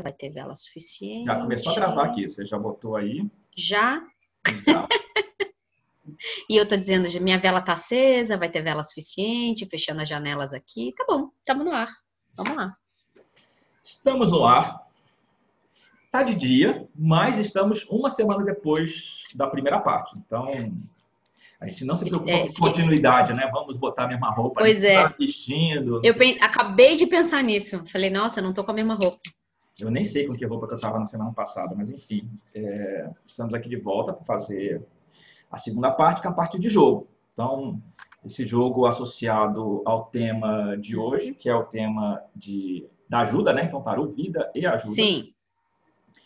vai ter vela suficiente. Já começou a gravar aqui, você já botou aí? Já? E eu tô dizendo, minha vela tá acesa, vai ter vela suficiente, fechando as janelas aqui. Tá bom, estamos no ar. Vamos lá. Estamos no ar. Tá de dia, mas estamos uma semana depois da primeira parte. Então, a gente não se preocupa É, com continuidade, né? Vamos botar a mesma roupa, Pois é. tá vestindo. Eu acabei de pensar nisso. Falei, nossa, não tô com a mesma roupa. Eu nem sei com que roupa que eu estava na semana passada, mas enfim, é, estamos aqui de volta para fazer a segunda parte, que é a parte de jogo. Então, esse jogo associado ao tema de hoje, que é o tema de, da ajuda, né? Então, Tarô, vida e ajuda. Sim.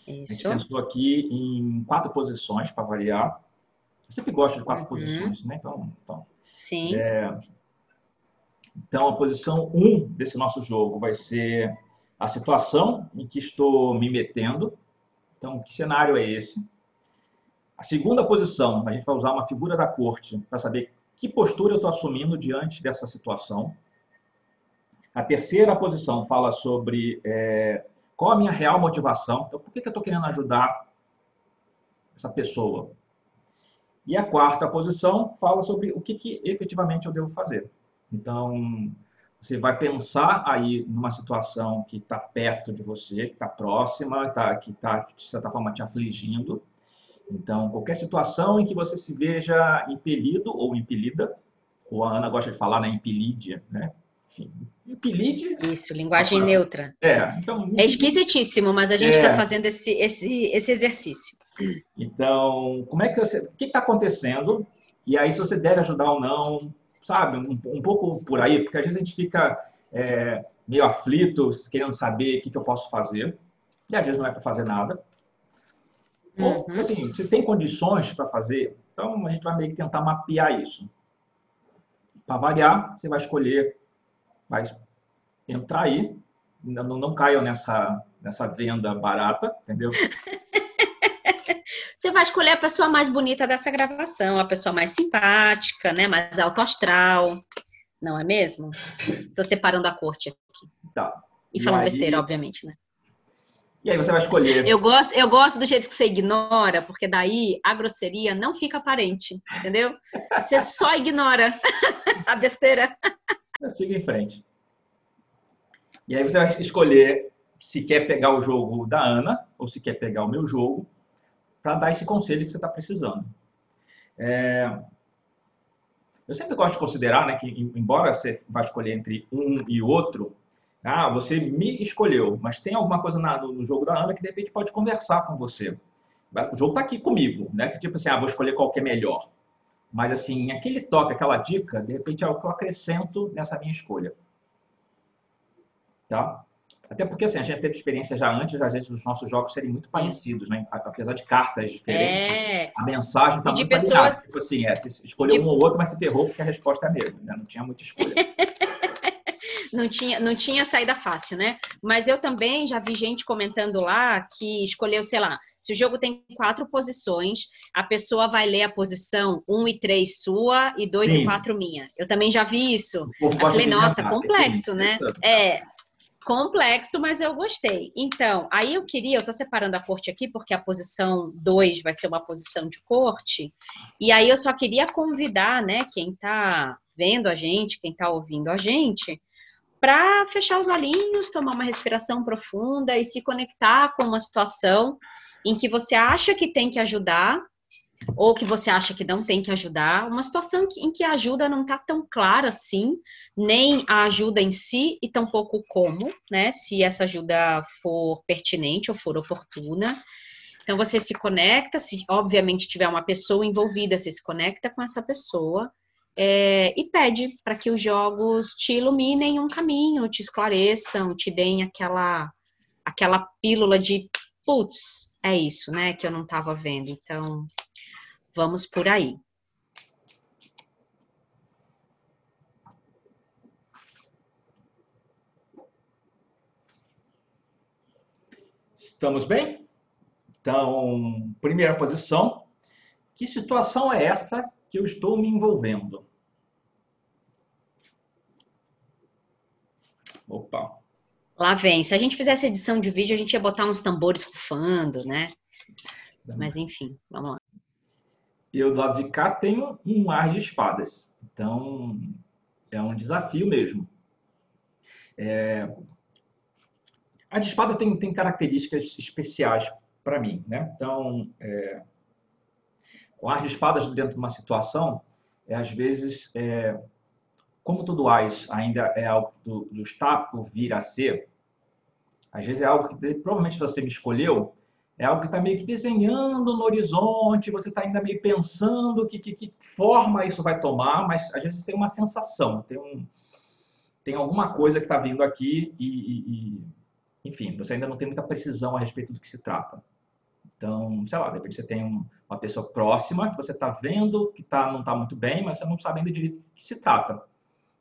A gente Isso. pensou aqui em quatro posições para variar. Eu sempre gosto de quatro Uhum. posições, né? Então, então, Sim. Então, a posição 1 um desse nosso jogo vai ser a situação em que estou me metendo. Então, que cenário é esse? A segunda posição, a gente vai usar uma figura da corte para saber que postura eu estou assumindo diante dessa situação. A terceira posição fala sobre é, qual a minha real motivação. Então, por que, que eu estou querendo ajudar essa pessoa? E a quarta posição fala sobre o que, que efetivamente eu devo fazer. Então, você vai pensar aí numa situação que está perto de você, que está próxima, tá, que está, de certa forma, te afligindo. Então, qualquer situação em que você se veja impelido ou impelida, ou a Ana gosta de falar, né, impelide, né? Enfim, impelide, Isso, linguagem neutra. é. Então, É esquisitíssimo, mas a gente está É. fazendo esse, esse, esse exercício. Então, como é que você, o que está acontecendo? E aí, se você deve ajudar ou não, sabe? Um, um pouco por aí, porque às vezes a gente fica é, meio aflito, querendo saber o que, que eu posso fazer, e às vezes não é para fazer nada. Ou, Uhum. assim, você tem condições para fazer, então a gente vai meio que tentar mapear isso. Para variar, você vai escolher, vai entrar aí, não, não caiam nessa, nessa venda barata, entendeu? Você vai escolher a pessoa mais bonita dessa gravação, a pessoa mais simpática, né? Mais alto astral. Não é mesmo? Tô separando a corte aqui. Tá. E E falando aí- besteira, obviamente, né? E aí você vai escolher Eu gosto, eu gosto do jeito que você ignora, porque daí a grosseria não fica aparente, entendeu? Você só ignora a besteira. siga em frente. E aí você vai escolher se quer pegar o jogo da Ana ou se quer pegar o meu jogo para dar esse conselho que você está precisando. É, Eu sempre gosto de considerar né, que, em- embora você vai escolher entre um e outro, ah, você me escolheu, mas tem alguma coisa na- no, no jogo da Ana que de repente pode conversar com você. O jogo está aqui comigo, né? Que tipo assim, ah, vou escolher qual que é melhor. Mas assim, aquele toque, aquela dica, de repente é o que eu acrescento nessa minha escolha. Tá? Até porque assim, a gente teve experiência já antes, às vezes, dos nossos jogos serem muito parecidos, né? Apesar de cartas diferentes, É, a mensagem está E de muito pessoas-. Tipo assim, é, você escolheu de- um ou outro, mas se ferrou porque a resposta é a mesma, né? Não tinha muita escolha. não tinha, não tinha saída fácil, né? Mas eu também já vi gente comentando lá que escolheu, sei lá, se o jogo tem quatro posições, a pessoa vai ler a posição 1 e 3 sua e 2 Sim. e 4 minha. Eu também já vi isso. Eu falei, nossa, complexo, né? É, complexo, mas eu gostei. Então, aí eu queria, eu tô separando a corte aqui, porque a posição 2 vai ser uma posição de corte, e aí eu só queria convidar, né, quem tá vendo a gente, quem tá ouvindo a gente, para fechar os olhinhos, tomar uma respiração profunda e se conectar com uma situação em que você acha que tem que ajudar, ou que você acha que não tem que ajudar, uma situação em que a ajuda não está tão clara assim, nem a ajuda em si e tampouco como, né? Se essa ajuda for pertinente ou for oportuna. Então você se conecta, se obviamente tiver uma pessoa envolvida, você se conecta com essa pessoa é, e pede para que os jogos te iluminem um caminho, te esclareçam, te deem aquela aquela pílula de putz, é isso, né? Que eu não estava vendo. Então vamos por aí. Estamos bem? Então, primeira posição. Que situação é essa que eu estou me envolvendo? Opa. Lá vem. Se a gente fizesse edição de vídeo, a gente ia botar uns tambores rufando, né? Mas enfim, vamos lá. E eu do lado de cá tenho um ar de espadas. Então, é um desafio mesmo. É... A de espada tem, tem características especiais para mim, né? Então, é... o ar de espadas dentro de uma situação, é, às vezes, é como tudo AIS ainda é algo do, do por vir a ser, às vezes é algo que provavelmente você me escolheu, é algo que está meio que desenhando no horizonte, você está ainda meio pensando que, que, que, forma isso vai tomar, mas às vezes tem uma sensação, tem, um, tem alguma coisa que está vindo aqui e, e, e, enfim, você ainda não tem muita precisão a respeito do que se trata. Então, sei lá, de repente você tem um, uma pessoa próxima que você está vendo que tá, não está muito bem, mas você não sabe ainda direito do que se trata.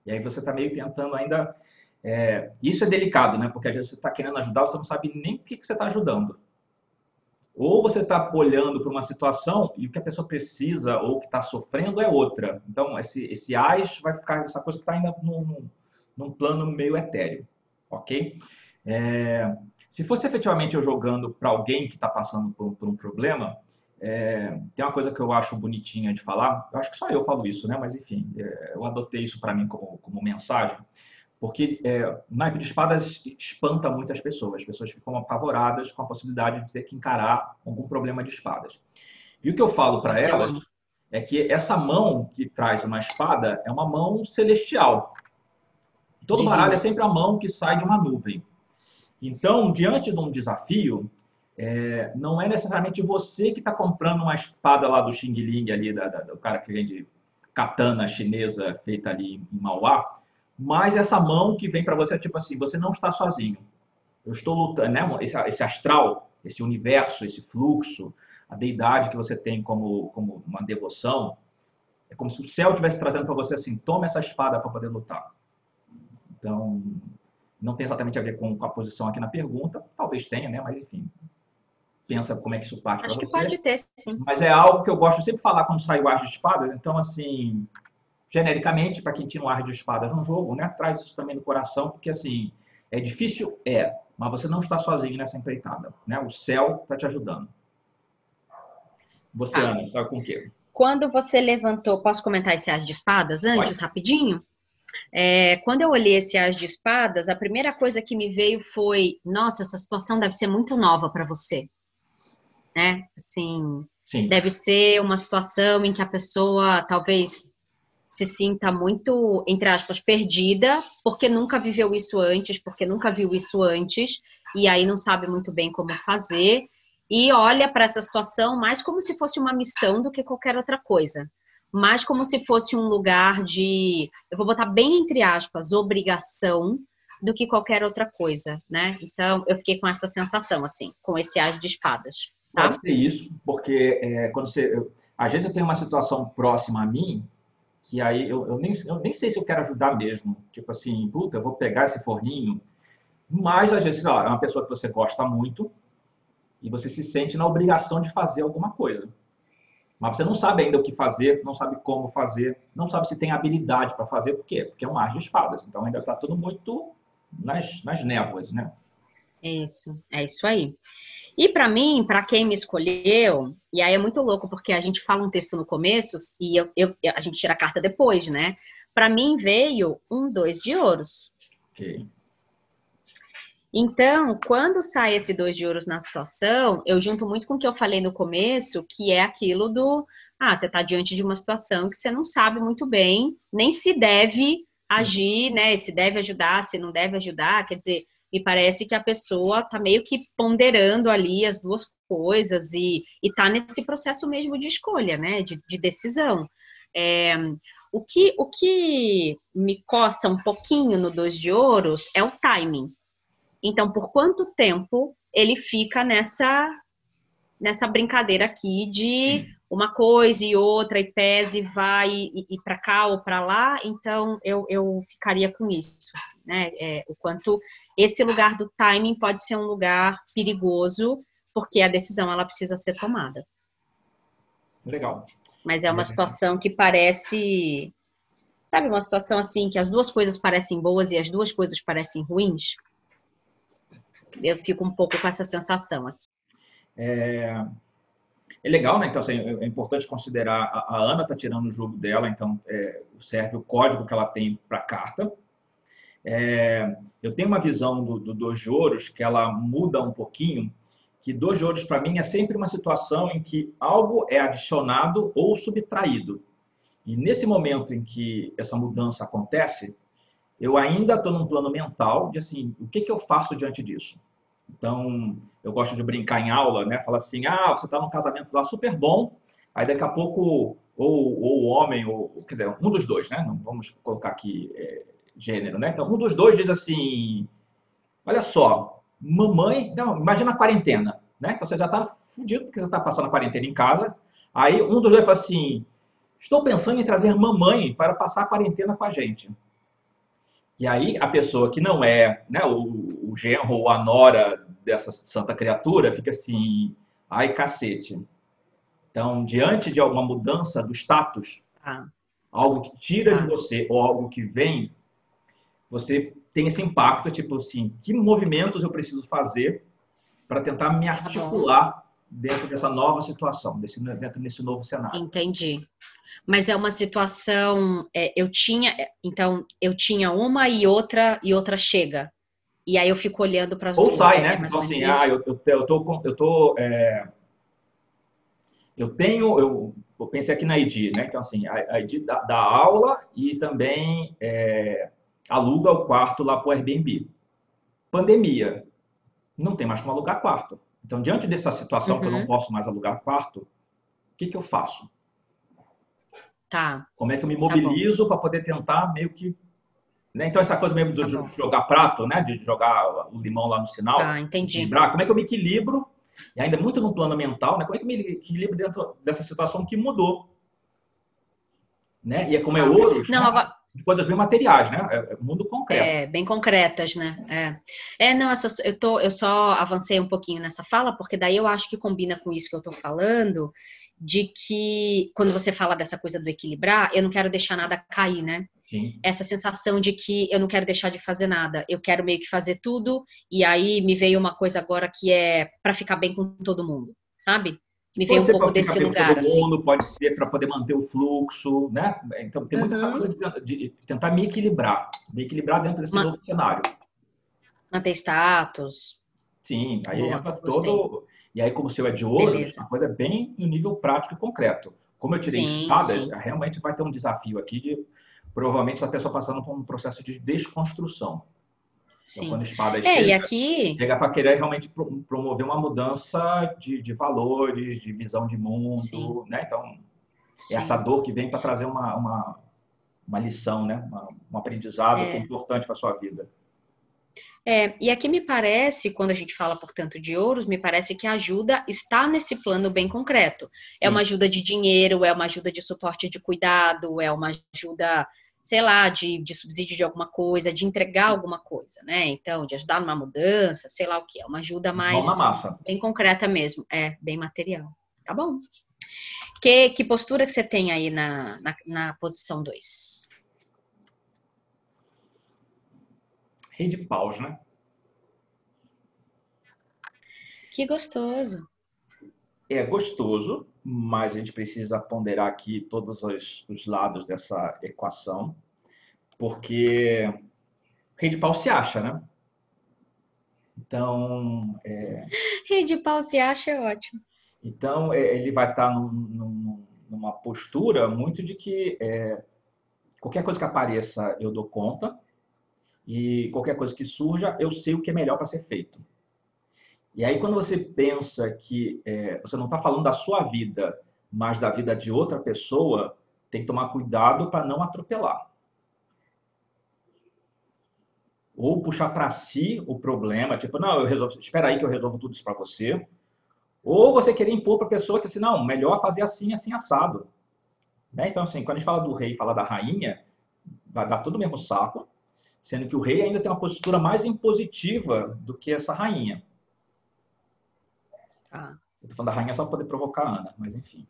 E aí você está meio tentando ainda. É, isso é delicado, né? Porque às vezes você está querendo ajudar, você não sabe nem o que, que você está ajudando. Ou você está olhando para uma situação e o que a pessoa precisa ou que está sofrendo é outra. Então, esse, esse AIS vai ficar essa coisa que está ainda num, num, plano meio etéreo, ok? É, se fosse efetivamente eu jogando para alguém que está passando por, por, um problema, é, tem uma coisa que eu acho bonitinha de falar, eu acho que só eu falo isso, né? Mas enfim, é, eu adotei isso para mim como, como mensagem, porque é, naipe de espadas espanta muitas pessoas, as pessoas ficam apavoradas com a possibilidade de ter que encarar algum problema de espadas. E o que eu falo para elas é que essa mão que traz uma espada é uma mão celestial. Todo baralho é sempre a mão que sai de uma nuvem. Então, diante de um desafio, é, não é necessariamente você que está comprando uma espada lá do Xing Ling, ali, da, da, do cara que vende katana chinesa feita ali em Mauá, mas essa mão que vem para você é tipo assim, você não está sozinho. Eu estou lutando, né? Esse, esse, astral, esse universo, esse fluxo, a deidade que você tem como, como uma devoção, é como se o céu estivesse trazendo para você assim, toma essa espada para poder lutar. Então, não tem exatamente a ver com, com a posição aqui na pergunta, talvez tenha, né? Mas enfim, pensa como é que isso parte para você. Acho que pode ter, sim. Mas é algo que eu gosto sempre de falar quando sai o Ar de Espadas. Então, assim, genericamente, para quem tinha um Ar de Espadas no jogo, né, traz isso também no coração, porque, assim, é difícil? É, mas você não está sozinho nessa empreitada. Né? O céu está te ajudando. Você, ah. Ana, sabe com o quê? Quando você levantou, posso comentar esse As de Espadas antes, Pode. rapidinho? É, quando eu olhei esse As de Espadas, a primeira coisa que me veio foi: nossa, essa situação deve ser muito nova para você né? Assim, Sim. deve ser uma situação em que a pessoa talvez se sinta muito, entre aspas, perdida, porque nunca viveu isso antes, porque nunca viu isso antes, e aí não sabe muito bem como fazer, e olha para essa situação mais como se fosse uma missão do que qualquer outra coisa. Mais como se fosse um lugar de, eu vou botar bem entre aspas, obrigação, do que qualquer outra coisa, né? Então, eu fiquei com essa sensação, assim, com esse as de espadas. Tá? Pode ser isso, porque é, quando você. Eu, às vezes eu tenho uma situação próxima a mim, que aí eu, eu, nem, eu nem sei se eu quero ajudar mesmo. Tipo assim, puta, vou pegar esse forninho. Mas às vezes, é uma pessoa que você gosta muito e você se sente na obrigação de fazer alguma coisa. Mas você não sabe ainda o que fazer, não sabe como fazer, não sabe se tem habilidade para fazer, por quê? Porque é um mar de espadas. Então ainda está tudo muito nas, nas névoas, né? Isso, é isso aí. E para mim, para quem me escolheu, e aí é muito louco, porque a gente fala um texto no começo e eu, eu a gente tira a carta depois, né? Para mim veio um dois de ouros. Ok. Então, quando sai esse dois de ouros na situação, eu junto muito com o que eu falei no começo, que é aquilo do ah, você está diante de uma situação que você não sabe muito bem, nem se deve agir, né? Se deve ajudar, se não deve ajudar, quer dizer, me parece que a pessoa está meio que ponderando ali as duas coisas e está nesse processo mesmo de escolha, né, de, de decisão. É, o, que, o que me coça um pouquinho no Dois de Ouros é o timing. Então, por quanto tempo ele fica nessa nessa brincadeira aqui de uma coisa e outra, e pese, vai e, e para cá ou para lá, então eu, eu ficaria com isso, assim, né? É, o quanto esse lugar do timing pode ser um lugar perigoso, porque a decisão ela precisa ser tomada. Legal. Mas é uma situação que parece, sabe, uma situação assim que as duas coisas parecem boas e as duas coisas parecem ruins. eu fico um pouco com essa sensação aqui. É, é legal, né? Então, assim, é importante considerar, a, a Ana está tirando o jogo dela, então é, serve o código que ela tem para a carta. É, eu tenho uma visão do, do Dois Ouros que ela muda um pouquinho, que Dois Ouros, para mim, é sempre uma situação em que algo é adicionado ou subtraído. E nesse momento em que essa mudança acontece, eu ainda estou num plano mental de assim, o que, que eu faço diante disso? Então, eu gosto de brincar em aula, né? Fala assim, ah, você está num casamento lá super bom, aí daqui a pouco, ou, ou o homem, ou, quer dizer, um dos dois, né? Não vamos colocar aqui é, gênero, né? Então, um dos dois diz assim, olha só, mamãe, não, imagina a quarentena, né? Então, você já está fudido porque você está passando a quarentena em casa, aí um dos dois fala assim, estou pensando em trazer mamãe para passar a quarentena com a gente. E aí a pessoa que não é né, o, o genro ou a nora dessa santa criatura fica assim, ai cacete. Então, diante de alguma mudança do status, ah. algo que tira ah. de você ou algo que vem, você tem esse impacto, tipo assim, que movimentos eu preciso fazer para tentar me tá articular tá dentro dessa nova situação, desse, dentro desse novo cenário. Entendi mas é uma situação. É, eu tinha, é, então, eu tinha uma e outra e outra chega. E aí eu fico olhando para as duas. Ou sai, né? É então, assim, ah, eu, eu, eu tô, eu tô, é... eu tenho, eu, eu, pensei aqui na ID, né? Então, assim, a, a ID dá, dá, aula e também é, aluga o quarto lá para o Airbnb. Pandemia, não tem mais como alugar quarto. Então, diante dessa situação uhum. que eu não uhum. posso mais alugar quarto, o que, que eu faço? Tá. Como é que eu me tá mobilizo tá para poder tentar meio que. Né? Então, essa coisa mesmo de tá jogar prato, né? De jogar o limão lá no sinal. Tá, entendi. Equilibrar. Como é que eu me equilibro? E ainda muito no plano mental, né? Como é que eu me equilibro dentro dessa situação que mudou? Né? E é como é tá. ouro, Não, né? agora de coisas bem materiais, né? É, é mundo concreto. É, bem concretas, né? É, é não, essa, eu, tô, eu só avancei um pouquinho nessa fala, porque daí eu acho que combina com isso que eu tô falando, de que quando você fala dessa coisa do equilibrar, eu não quero deixar nada cair, né? Sim. Essa sensação de que eu não quero deixar de fazer nada, eu quero meio que fazer tudo, e aí me veio uma coisa agora que é para ficar bem com todo mundo, sabe? Me veio um pouco desse lugar. Todo assim. mundo, pode ser para poder manter o fluxo, né? Então tem muita uhum. coisa de, de, tentar me equilibrar, me equilibrar dentro desse Man... novo cenário. Manter status. Sim, aí Boa, entra todo. E aí, como o seu é de ouro, a coisa é bem no nível prático e concreto. Como eu tirei sim, espadas, sim. realmente vai ter um desafio aqui de provavelmente essa pessoa passando por um processo de desconstrução. Então, sim. Quando espada é, chega, aqui... chega para querer realmente promover uma mudança de, de valores, de visão de mundo, né? Então, é essa dor que vem para trazer uma, uma, uma, lição, né? Uma, um aprendizado é. que é importante para sua vida. É, e aqui me parece, quando a gente fala, portanto, de ouros, me parece que a ajuda está nesse plano bem concreto. É uma ajuda de dinheiro, é uma ajuda de suporte de cuidado, é uma ajuda, sei lá, de, de subsídio de alguma coisa, de entregar alguma coisa, né? Então, de ajudar numa mudança, sei lá o que. É uma ajuda mais bem concreta mesmo. É, bem material. Tá bom. Que, que postura que você tem aí na, na, na posição 2? Rei de paus, né? Que gostoso. É gostoso, mas a gente precisa ponderar aqui todos os, os lados dessa equação, porque o rei de pau se acha, né? Então. É... Rei de pau se acha é ótimo. Então, é, ele vai estar num, num, numa postura muito de que é, qualquer coisa que apareça eu dou conta, e qualquer coisa que surja, eu sei o que é melhor para ser feito. E aí, quando você pensa que é, você não está falando da sua vida, mas da vida de outra pessoa, tem que tomar cuidado para não atropelar. Ou puxar para si o problema, tipo, não, eu resolvo, espera aí que eu resolvo tudo isso para você. Ou você querer impor para a pessoa que assim, não, melhor fazer assim, assim, assado. Né? Então, assim, quando a gente fala do rei fala da rainha, vai dar tudo o mesmo saco sendo que o rei ainda tem uma postura mais impositiva do que essa rainha. Ah. Eu tô falando da rainha só para poder provocar a Ana, mas enfim.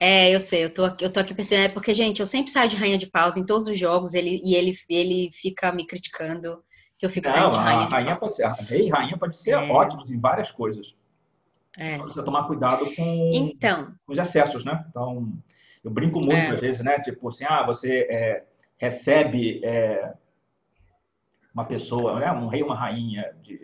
É, eu sei, eu tô, eu tô aqui pensando, é porque, gente, eu sempre saio de rainha de pausa em todos os jogos ele, e ele, ele fica me criticando Que eu fico Não, saindo de a rainha de rainha paus. pode ser, rei e rainha pode ser É. ótimos em várias coisas. É. Só precisa tomar cuidado com, Então, com os excessos, né? Então, eu brinco muito É. às vezes, né? Tipo assim, ah, você é, recebe é, uma pessoa, né? Um rei, uma rainha de,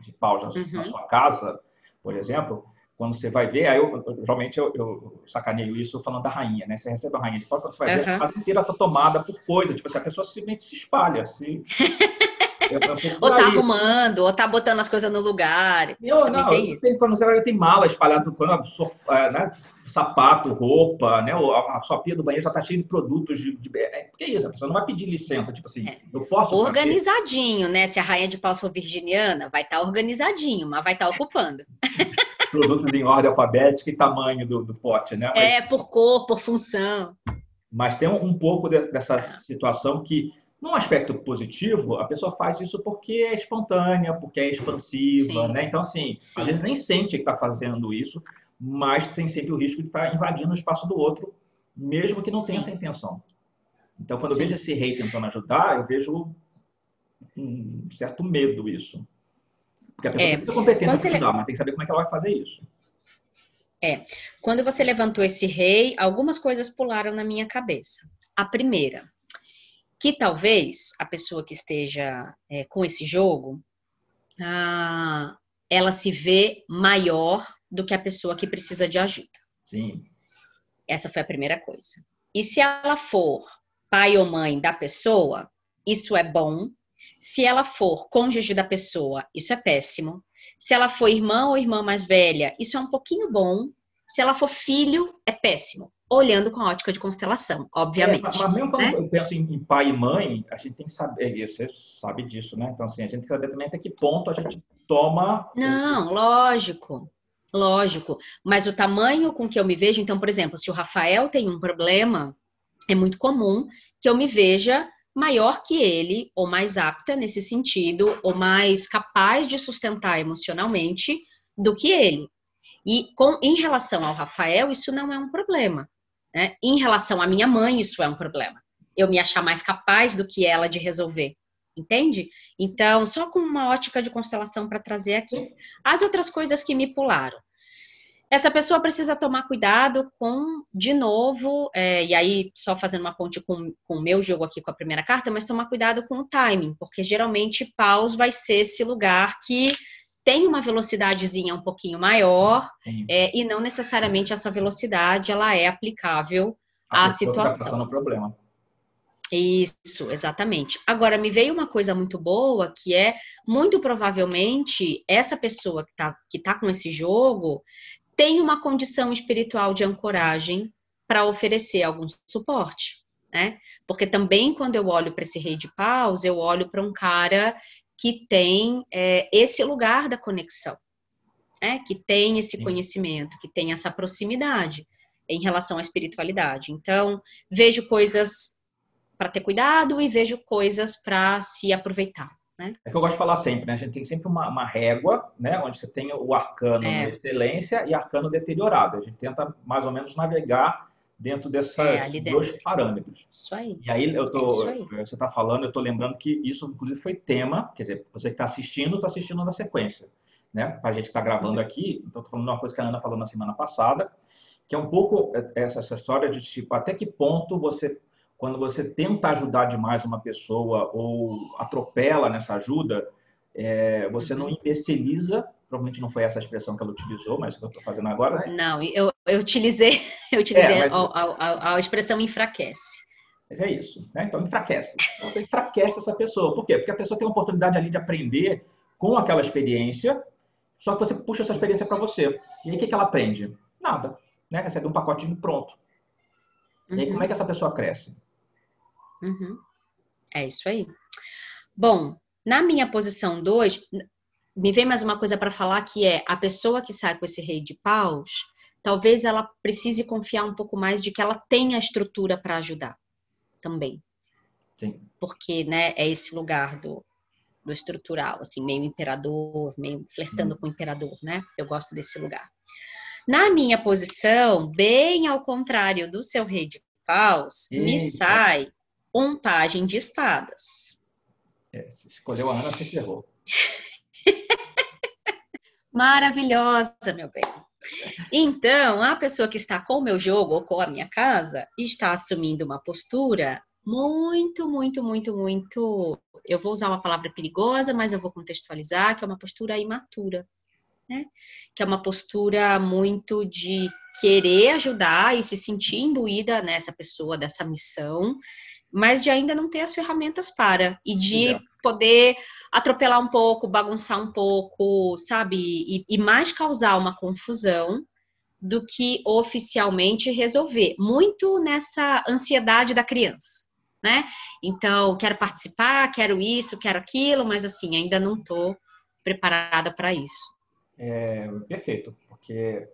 de paus na, su- na Uhum. sua casa, por exemplo. Quando você vai ver, aí eu, eu- geralmente eu, eu sacaneio isso falando da rainha, né? Você recebe a rainha de paus, quando você vai ver, Aham. a casa inteira está tomada por coisa. Tipo assim, a pessoa simplesmente se espalha. Se... É, é ou tá arrumando, ou tá botando as coisas no lugar. Também não, tem quando você vai, tem mala espalhada no pano, sofá, né? sapato, roupa, né? A, sua pia do banheiro já está cheia de produtos de, de. É, que é isso? A pessoa não vai pedir licença, tipo assim, É. eu posso. Organizadinho, né? Se a rainha de paus for virginiana, vai estar organizadinho, mas vai estar ocupando. Produtos em ordem alfabética e tamanho do, do pote, né? Mas, É, por cor, por função. mas tem um, um pouco de- dessa situação que, num aspecto positivo, a pessoa faz isso porque é espontânea, porque é expansiva, Sim. né? Então, assim, Sim. às vezes nem sente que está fazendo isso, mas tem sempre o risco de estar invadindo o espaço do outro, mesmo que não tenha Sim. essa intenção. Então, quando eu vejo esse rei tentando ajudar, eu vejo um certo medo isso. Porque a pessoa É. tem muita competência para ajudar, mas tem que saber como é que ela vai fazer isso. Quando você levantou esse rei, algumas coisas pularam na minha cabeça. A primeira, que talvez a pessoa que esteja é, com esse jogo, ah, ela se vê maior do que a pessoa que precisa de ajuda. Sim. Essa foi a primeira coisa. E se ela for pai ou mãe da pessoa, isso é bom. Se ela for cônjuge da pessoa, isso é péssimo. Se ela for irmã ou irmã mais velha, isso é um pouquinho bom. Se ela for filho, é péssimo. Olhando com a ótica de constelação, É, obviamente. mas mas mesmo quando né? eu penso em, pai e mãe, a gente tem que saber, você sabe disso, né? Então, assim, a gente tem que saber também até que ponto a gente toma. Não, lógico. Lógico. Mas o tamanho com que eu me vejo, então, por exemplo, se o Rafael tem um problema, é muito comum que eu me veja maior que ele, ou mais apta nesse sentido, ou mais capaz de sustentar emocionalmente do que ele. E com, em relação ao Rafael, isso não é um problema. Né? Em relação à minha mãe, isso é um problema. Eu me achar mais capaz do que ela de resolver. Entende? Então, só com uma ótica de constelação para trazer aqui. As outras coisas que me pularam. Essa pessoa precisa tomar cuidado com, de novo, é, e aí só fazendo uma ponte com, com o meu jogo aqui com a primeira carta, mas tomar cuidado com o timing, porque geralmente paus vai ser esse lugar que tem uma velocidadezinha um pouquinho maior, é, e não necessariamente essa velocidade ela é aplicável A à tá situação. passando problema. Isso, exatamente. Agora, me veio uma coisa muito boa, que é, muito provavelmente, essa pessoa que tá, que tá com esse jogo tem uma condição espiritual de ancoragem para oferecer algum suporte, né? Porque também, quando eu olho para esse rei de paus, eu olho para um cara que tem é, esse lugar da conexão, né? Que tem esse Sim. conhecimento, que tem essa proximidade em relação à espiritualidade. Então, vejo coisas para ter cuidado e vejo coisas para se aproveitar. É que eu gosto de falar sempre, né? A gente tem sempre uma, uma régua, né? Onde você tem o arcano É. excelência e arcano deteriorado. A gente tenta mais ou menos navegar dentro desses É, dois parâmetros. Isso aí. E aí eu É tô, isso aí. você está falando, eu estou lembrando que isso inclusive foi tema, quer dizer, você que está assistindo, está assistindo na sequência, né? Para a gente que está gravando aqui, então estou falando de uma coisa que a Ana falou na semana passada, que é um pouco essa, essa história de tipo até que ponto você quando você tenta ajudar demais uma pessoa ou atropela nessa ajuda, é, você não imbeciliza, provavelmente não foi essa a expressão que ela utilizou, mas que eu estou fazendo agora, né? Não, eu, eu utilizei, eu utilizei É, mas- a, a- a- expressão enfraquece. Mas é isso, né? Então enfraquece. Então, você enfraquece essa pessoa. Por quê? Porque a pessoa tem a oportunidade ali de aprender com aquela experiência, só que você puxa essa experiência para você. E aí o que, que ela aprende? Nada. Né? Recebe um pacotinho pronto. E aí Uhum, como é que essa pessoa cresce? uhum. É isso aí. Bom, na minha posição 2, me vem mais uma coisa para falar que é a pessoa que sai com esse rei de paus, talvez ela precise confiar um pouco mais de que ela tem a estrutura para ajudar também. Sim. porque né, é esse lugar do, do estrutural, assim, meio imperador, meio flertando com o imperador, né? Eu gosto desse lugar. Na minha posição, bem ao contrário do seu rei de paus, me Eita. sai um pajem de espadas. É, se escolheu a Ana, você ferrou. Maravilhosa, meu bem. Então, a pessoa que está com o meu jogo ou com a minha casa está assumindo uma postura muito, muito, muito, muito. Eu vou usar uma palavra perigosa, mas eu vou contextualizar, que é uma postura imatura, né? Que é uma postura muito de querer ajudar e se sentir imbuída nessa pessoa, dessa missão, mas de ainda não ter as ferramentas para e de poder atropelar um pouco, bagunçar um pouco, sabe? E, e, mais causar uma confusão do que oficialmente resolver. Muito nessa ansiedade da criança, né? Então, quero participar, quero isso, quero aquilo, mas assim, ainda não estou preparada para isso. É, perfeito, porque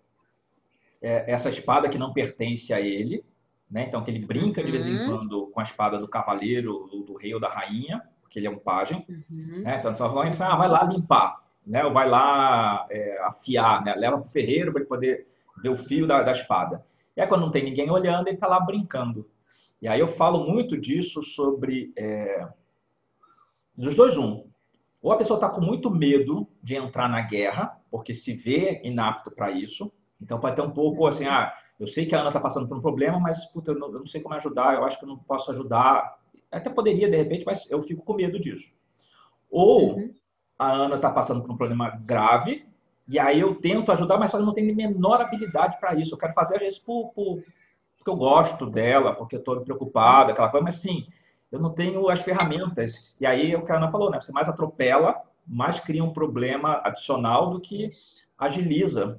é, essa espada que não pertence a ele, né? Então, que ele brinca de vez em uhum. quando com a espada do cavaleiro, do, do rei ou da rainha, porque ele é um pajem. Uhum. Né? Então, só vai, ah, vai lá limpar, né? ou vai lá é, afiar, né? leva para o ferreiro para ele poder ver o fio da, da espada. E aí, quando não tem ninguém olhando, ele está lá brincando. E aí eu falo muito disso sobre. É, dos dois, um. Ou a pessoa está com muito medo de entrar na guerra, porque se vê inapto para isso. Então pode ter um pouco assim, ah, eu sei que a Ana está passando por um problema, mas puta, eu, não, eu, não, sei como ajudar, eu acho que eu não posso ajudar. Até poderia, de repente, mas eu fico com medo disso. Ou uhum. a Ana está passando por um problema grave, e aí eu tento ajudar, mas só não tenho a menor habilidade para isso. Eu quero fazer, às vezes, por, por, porque eu gosto dela, porque eu estou preocupada, aquela coisa, mas sim, eu não tenho as ferramentas. E aí o que a Ana falou, né? Você mais atropela, mais cria um problema adicional do que agiliza.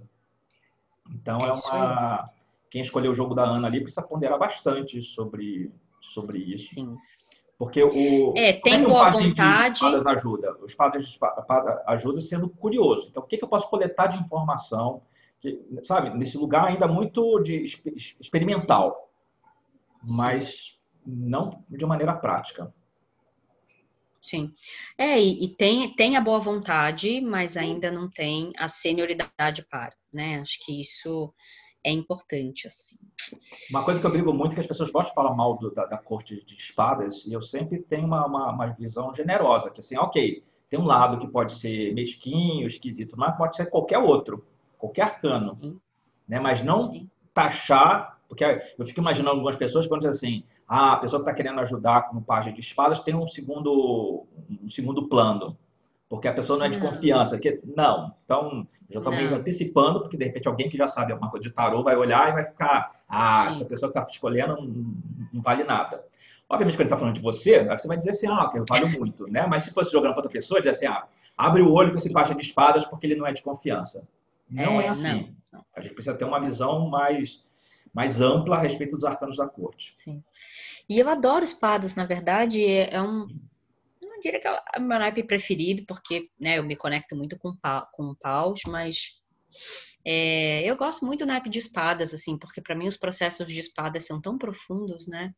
Então é, é uma quem escolheu o jogo da Ana ali precisa ponderar bastante sobre, sobre isso. Sim. Porque o. É, tem é boa vontade. Ajuda. O espadas de espada ajuda sendo curioso. Então, o que, que eu posso coletar de informação? Que, sabe, nesse lugar ainda muito de experimental, Sim. mas não de maneira prática. Sim. É, e, e, tem, tem a boa vontade, mas ainda não tem a senioridade para, né? Acho que isso é importante, assim. Uma coisa que eu brigo muito é que as pessoas gostam de falar mal do, da, da, corte de espadas, e eu sempre tenho uma, uma, uma, visão generosa, que assim, ok, tem um lado que pode ser mesquinho, esquisito, mas pode ser qualquer outro, qualquer arcano, Sim. né? Mas não Sim. taxar, porque eu fico imaginando algumas pessoas quando dizem assim, ah, a pessoa que está querendo ajudar como página de espadas tem um segundo, um segundo plano porque a pessoa não é de confiança. Que, não, então, já estou meio antecipando, porque de repente alguém que já sabe alguma coisa de tarô vai olhar e vai ficar, ah, Sim. essa pessoa que está escolhendo não, não, vale nada. Obviamente, quando ele está falando de você, você vai dizer assim, ah, eu valho muito, né? Mas se fosse jogando para outra pessoa, dizer assim, ah, abre o olho com esse faixa de espadas porque ele não é de confiança. Não é, é assim. Não. A gente precisa ter uma visão mais, mais ampla a respeito dos arcanos da corte. Sim. E eu adoro espadas, na verdade, é um não diria que é o meu naipe preferido, porque né, eu me conecto muito com, com paus, mas é, eu gosto muito do naipe de espadas, assim, porque para mim os processos de espadas são tão profundos, né?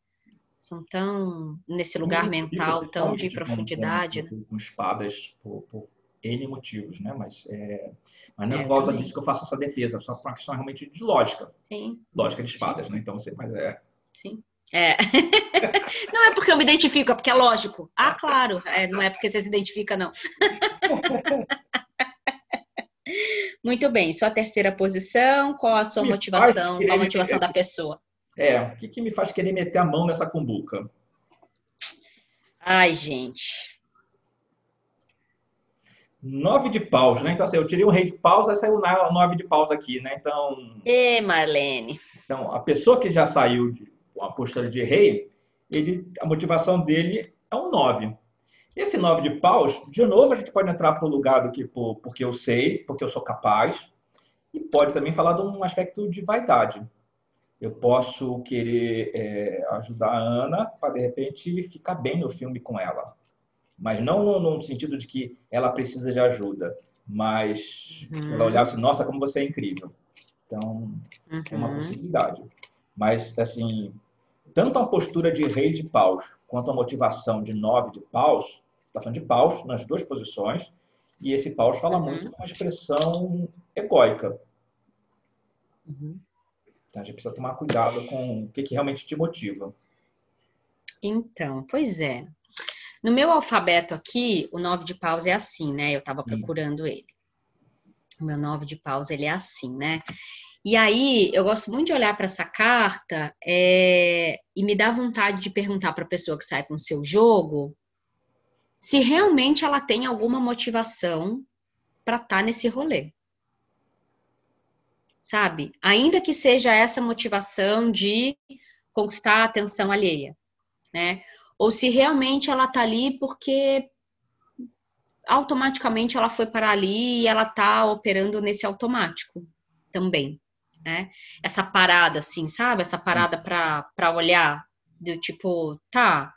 São tão nesse lugar mental, tão de profundidade. Com, né? com espadas por, por, N motivos, né? Mas, é, mas não é, volta disso que eu faço essa defesa, só por uma questão realmente de lógica. Sim. Lógica de espadas, Sim. né? Então, você, mas é. Sim. É. Não é porque eu me identifico, é porque é lógico. Ah, claro. É, não é porque você se identifica, não. Muito bem. Sua terceira posição, qual a sua motivação? Qual a motivação da pessoa? É, o que, que me faz querer meter a mão nessa cumbuca? Ai, gente. Nove de paus, né? Então, assim, eu tirei o rei de paus, aí saiu nove de paus aqui, né? Então. E Marlene. Então, a pessoa que já saiu de a postura de rei, ele, a motivação dele é um 9. Esse 9 de paus, de novo, a gente pode entrar para o lugar do que por, porque eu sei, porque eu sou capaz, e pode também falar de um aspecto de vaidade. Eu posso querer é, ajudar a Ana para, de repente, ficar bem no filme com ela. Mas não no, no sentido de que ela precisa de ajuda, mas uhum. ela olhar assim, nossa, como você é incrível. Então, uhum. é uma uhum. possibilidade. Mas, assim, tanto a postura de rei de paus quanto a motivação de nove de paus, está falando de paus nas duas posições, e esse paus fala uhum. muito com uma expressão egóica. Uhum. Então, a gente precisa tomar cuidado com o que, que realmente te motiva. Então, pois é. No meu alfabeto aqui, o nove de paus é assim, né? Eu estava procurando ele. O meu nove de paus, ele é assim, né? E aí, eu gosto muito de olhar para essa carta é, e me dá vontade de perguntar para a pessoa que sai com o seu jogo se realmente ela tem alguma motivação para estar tá nesse rolê. Sabe? Ainda que seja essa motivação de conquistar a atenção alheia, né? Ou se realmente ela tá ali porque automaticamente ela foi para ali e ela tá operando nesse automático também né? Essa parada, assim, sabe? Essa parada para olhar, do tipo, tá,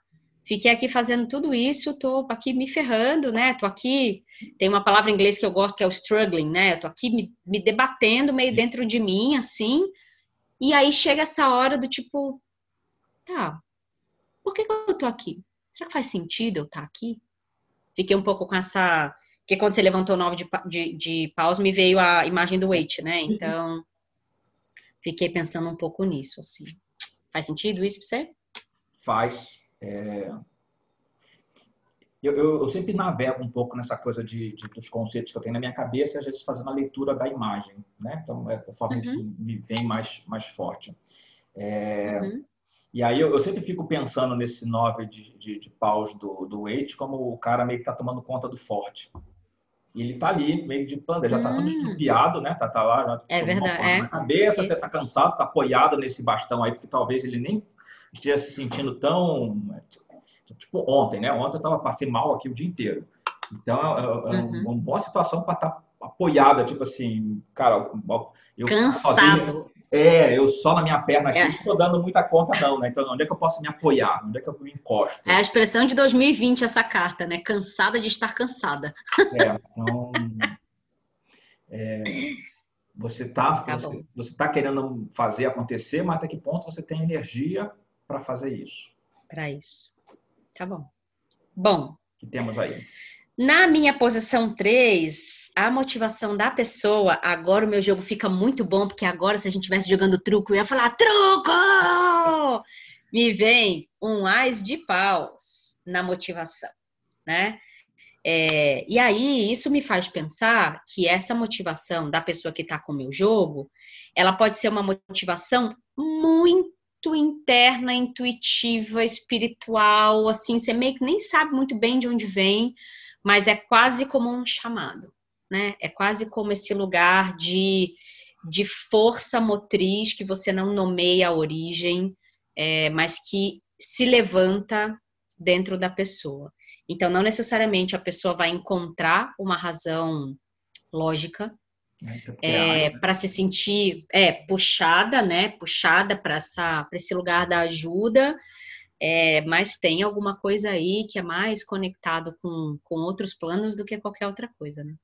fiquei aqui fazendo tudo isso, tô aqui me ferrando, né? Tô aqui, tem uma palavra em inglês que eu gosto que é o struggling, né? Eu tô aqui me, me debatendo meio dentro de mim, assim, e aí chega essa hora do tipo, tá, por que, que eu tô aqui? Será que faz sentido eu estar tá aqui? Fiquei um pouco com essa. Porque quando você levantou o nove de, de, de paus, me veio a imagem do weight, né? Uhum. Então, fiquei pensando um pouco nisso, assim. Faz sentido isso para você? Faz. É... Eu, eu, eu, sempre navego um pouco nessa coisa de, de, dos conceitos que eu tenho na minha cabeça, às vezes fazendo a leitura da imagem, né? Então, é conforme uhum. isso me vem mais, mais forte. É... Uhum. E aí eu, eu, sempre fico pensando nesse nove de, de, de paus do, do Waite como o cara meio que tá tomando conta do forte. E ele tá ali, meio de panda, já tá todo hum. estrupiado, né? Tá, tá lá, já é verdade, é. na cabeça, Isso. você tá cansado, tá apoiado nesse bastão aí, porque talvez ele nem esteja se sentindo tão. Tipo, ontem, né? Ontem eu tava, passei mal aqui o dia inteiro. Então, é, é, é uhum. uma boa situação para estar tá apoiada, tipo assim, cara, eu cansado. É, eu só na minha perna aqui é. não estou dando muita conta, não, né? Então, onde é que eu posso me apoiar? Onde é que eu me encosto? É a expressão de 2020 essa carta, né? Cansada de estar cansada. É, então. É, você está tá você, você tá querendo fazer acontecer, mas até que ponto você tem energia para fazer isso? Para isso. Tá bom. Bom. O que temos aí? Na minha posição 3, a motivação da pessoa, agora o meu jogo fica muito bom, porque agora se a gente estivesse jogando truco, eu ia falar truco! Me vem um ás de paus na motivação, né? É, e aí, isso me faz pensar que essa motivação da pessoa que está com o meu jogo, ela pode ser uma motivação muito interna, intuitiva, espiritual, assim, você meio que nem sabe muito bem de onde vem, mas é quase como um chamado, né? É quase como esse lugar de, de força motriz que você não nomeia a origem, é, mas que se levanta dentro da pessoa. Então, não necessariamente a pessoa vai encontrar uma razão lógica é, para se sentir é, puxada, né? Puxada para esse lugar da ajuda, é, mas tem alguma coisa aí que é mais conectado com, com outros planos do que qualquer outra coisa, né?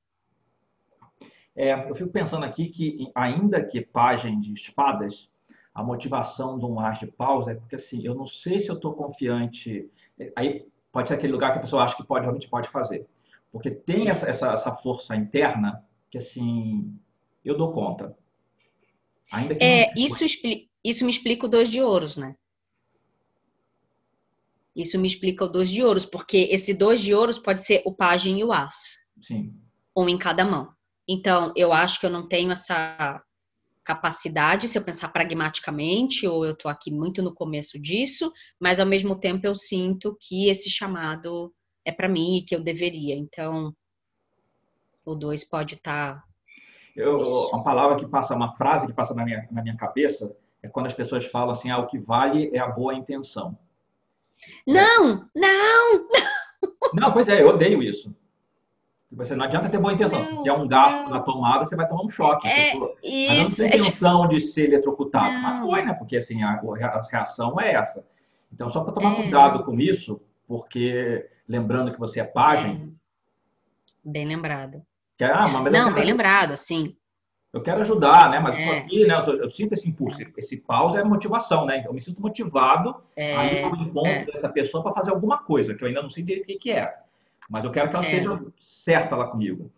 É, eu fico pensando aqui que, ainda que pajem de espadas, a motivação de um ar de pausa é porque, assim, eu não sei se eu estou confiante. É, aí pode ser aquele lugar que a pessoa acha que pode, realmente pode fazer. Porque tem essa, essa, essa força interna que, assim, eu dou conta. Ainda que é, isso, expli isso me explica o dois de ouros, né? Isso me explica o dois de ouros, porque esse dois de ouros pode ser o pajem e o as. Sim. Um em cada mão. Então, eu acho que eu não tenho essa capacidade, se eu pensar pragmaticamente, ou eu estou aqui muito no começo disso, mas ao mesmo tempo eu sinto que esse chamado é para mim e que eu deveria. Então, o dois pode estar. Tá eu, uma palavra que passa, uma frase que passa na minha, na minha cabeça é quando as pessoas falam assim: ah, o que vale é a boa intenção. Não, não, não. pois é, eu odeio isso. Você não adianta ter boa intenção. Não, se tiver um garfo na tomada, você vai tomar um choque. É, tipo, isso, mas não tem intenção é, de ser eletrocutado. Não. Mas foi, né? Porque assim, a, a reação é essa. Então, só para tomar é. cuidado com isso, porque lembrando que você é página. É. Bem lembrado. Que, ah, não, bem lembrado, sim eu quero ajudar, né? Mas é. aqui, né? Eu, tô, eu, sinto esse impulso, esse pause é motivação, né? Então, eu me sinto motivado é. a ir ao encontro é. dessa pessoa para fazer alguma coisa, que eu ainda não sei direito o que, é. Mas eu quero que ela é. esteja certa lá comigo.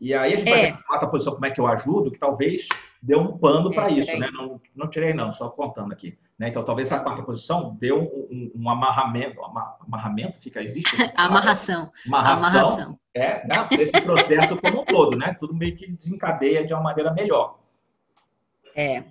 E aí a gente é. vai na quarta posição como é que eu ajudo, que talvez deu um pano para é, isso, né? Não, não tirei não, só contando aqui. Né? Então talvez a quarta posição deu um, um amarramento, amarramento fica existe? Amarração. Amarração. Amarração. É, né? esse processo como um todo, né? Tudo meio que desencadeia de uma maneira melhor. É.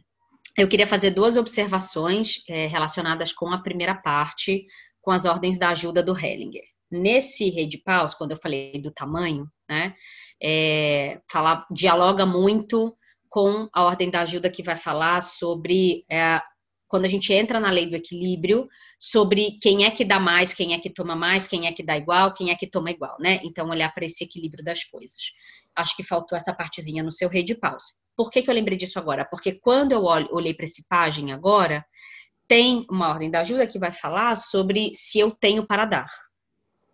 Eu queria fazer duas observações é, relacionadas com a primeira parte, com as ordens da ajuda do Hellinger. Nesse rede paus, quando eu falei do tamanho, né? É, falar, dialoga muito com a ordem da ajuda que vai falar sobre é, quando a gente entra na lei do equilíbrio, sobre quem é que dá mais, quem é que toma mais, quem é que dá igual, quem é que toma igual, né? Então, olhar para esse equilíbrio das coisas. Acho que faltou essa partezinha no seu rede pause. Por que, que eu lembrei disso agora? Porque quando eu olhei para esse página agora, tem uma ordem da ajuda que vai falar sobre se eu tenho para dar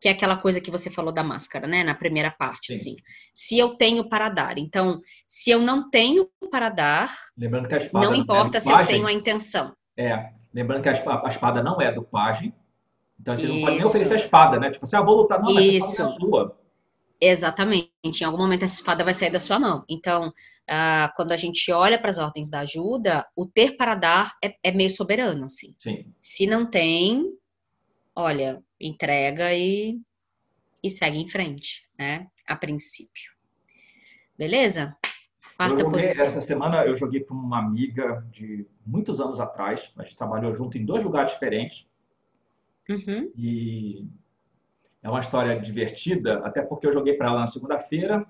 que é aquela coisa que você falou da máscara, né? Na primeira parte, Sim. assim. Se eu tenho para dar. Então, se eu não tenho para dar, lembrando que a espada não importa é se eu tenho a intenção. É, lembrando que a espada não é do pajem. Então, você Isso. não pode nem oferecer a espada, né? Tipo assim, ah, vou lutar. Não, mas Isso. a espada é sua. Exatamente. Em algum momento essa espada vai sair da sua mão. Então, ah, quando a gente olha para as ordens da ajuda, o ter para dar é, é meio soberano, assim. Sim. Se não tem, olha, entrega e, e segue em frente, né? A princípio. Beleza? Quarta joguei, posição. Essa semana eu joguei com uma amiga de muitos anos atrás. A gente trabalhou junto em dois lugares diferentes. Uhum. E é uma história divertida, até porque eu joguei para ela na segunda-feira,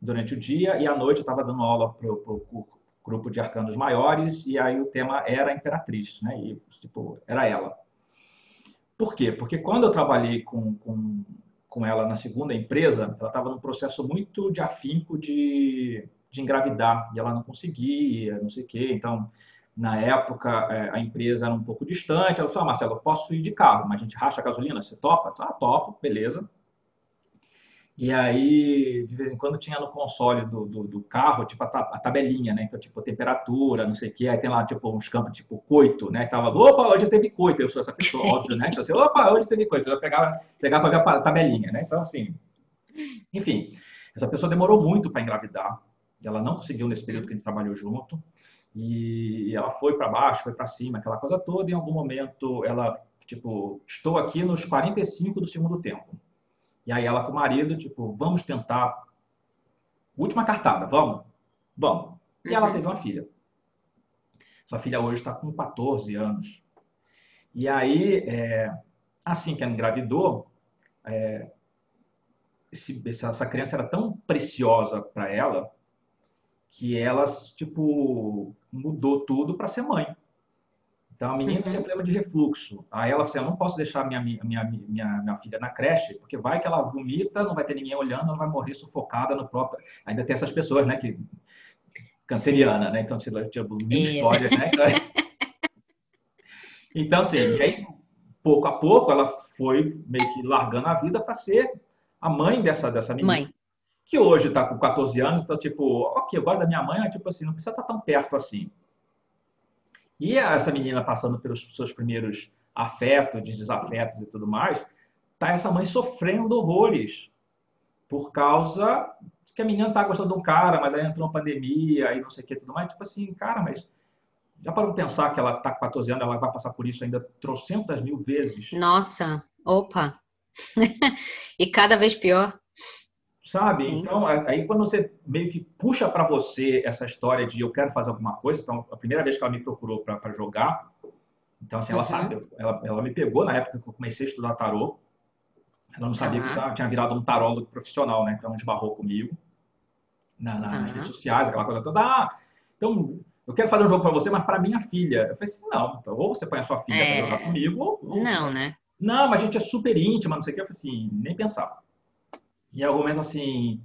durante o dia, e à noite eu estava dando aula para o grupo de arcanos maiores, e aí o tema era a Imperatriz, né? E, tipo, era ela. Por quê? Porque quando eu trabalhei com, com, com ela na segunda empresa, ela estava num processo muito de afinco de, de engravidar e ela não conseguia, não sei o quê. Então, na época, é, a empresa era um pouco distante. Ela falou: ah, Marcelo, eu posso ir de carro, mas a gente racha a gasolina, você topa? Ah, topo, beleza. E aí, de vez em quando, tinha no console do, do, do carro, tipo, a, a, tabelinha, né? Então, tipo, temperatura, não sei o quê. Aí tem lá, tipo, uns campos, tipo, coito, né? Tava, opa, hoje teve coito. Eu sou essa pessoa, óbvio, né? Então, assim, opa, hoje teve coito. Eu pegava, pegava para ver a tabelinha, né? Então, assim, enfim. Essa pessoa demorou muito para engravidar. Ela não conseguiu nesse período que a gente trabalhou junto. E ela foi para baixo, foi para cima, aquela coisa toda. E em algum momento, ela, tipo, estou aqui nos 45 do segundo tempo e aí ela com o marido, tipo, vamos tentar. Última cartada, vamos? Vamos. E uhum. ela teve uma filha. Essa filha hoje está com 14 anos. E aí, é, assim que ela engravidou, é, esse, essa criança era tão preciosa para ela que ela, tipo, mudou tudo para ser mãe. Então a menina uhum. tinha problema de refluxo. Aí ela falou assim: eu não posso deixar minha, minha, minha, minha filha na creche, porque vai que ela vomita, não vai ter ninguém olhando, ela vai morrer sufocada no próprio. Ainda tem essas pessoas, né? Que... Canceriana, Sim. né? Então, tinha mil histórias, né? Então, assim, e aí, pouco a pouco, ela foi meio que largando a vida para ser a mãe dessa, dessa menina. Mãe. Que hoje está com 14 anos, então, tipo, ok, eu gosto da minha mãe, tipo assim, não precisa estar tá tão perto assim. E essa menina passando pelos seus primeiros afetos, desafetos e tudo mais, tá essa mãe sofrendo horrores por causa que a menina tá gostando de um cara, mas aí entrou uma pandemia, aí não sei o que tudo mais. Tipo assim, cara, mas já parou de pensar que ela tá com 14 anos, ela vai passar por isso ainda trocentas mil vezes? Nossa, opa! e cada vez pior. Sabe? Sim. Então, aí quando você meio que puxa para você essa história de eu quero fazer alguma coisa, então a primeira vez que ela me procurou para jogar, então assim, ela uhum. sabe, ela, ela me pegou na época que eu comecei a estudar tarô. Ela não sabia uhum. que eu tinha virado um tarólogo profissional, né? Então esbarrou comigo na, na, uhum. nas redes sociais, aquela coisa toda. Ah, então eu quero fazer um jogo para você, mas para minha filha. Eu falei assim, não, então, ou você põe a sua filha é... para jogar comigo, ou... Não, né? Não, mas a gente é super íntima, não sei o que. Eu falei assim, nem pensar. E em algum momento, assim,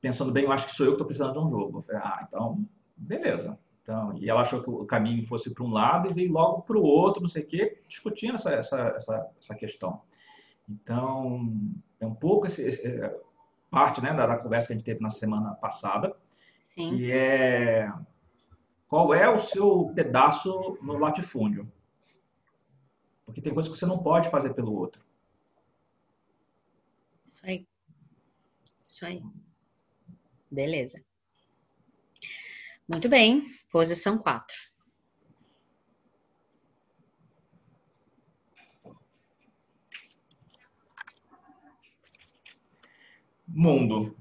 pensando bem, eu acho que sou eu que estou precisando de um jogo. Eu falei, ah, então, beleza. Então, e ela achou que o caminho fosse para um lado e veio logo para o outro, não sei o quê, discutindo essa, essa, essa, essa questão. Então, é um pouco esse, esse, é, parte né, da, da, conversa que a gente teve na semana passada, Sim. que é qual é o seu pedaço no latifúndio. Porque tem coisas que você não pode fazer pelo outro. Isso aí. Isso aí. Beleza. Muito bem. Posição 4. Mundo.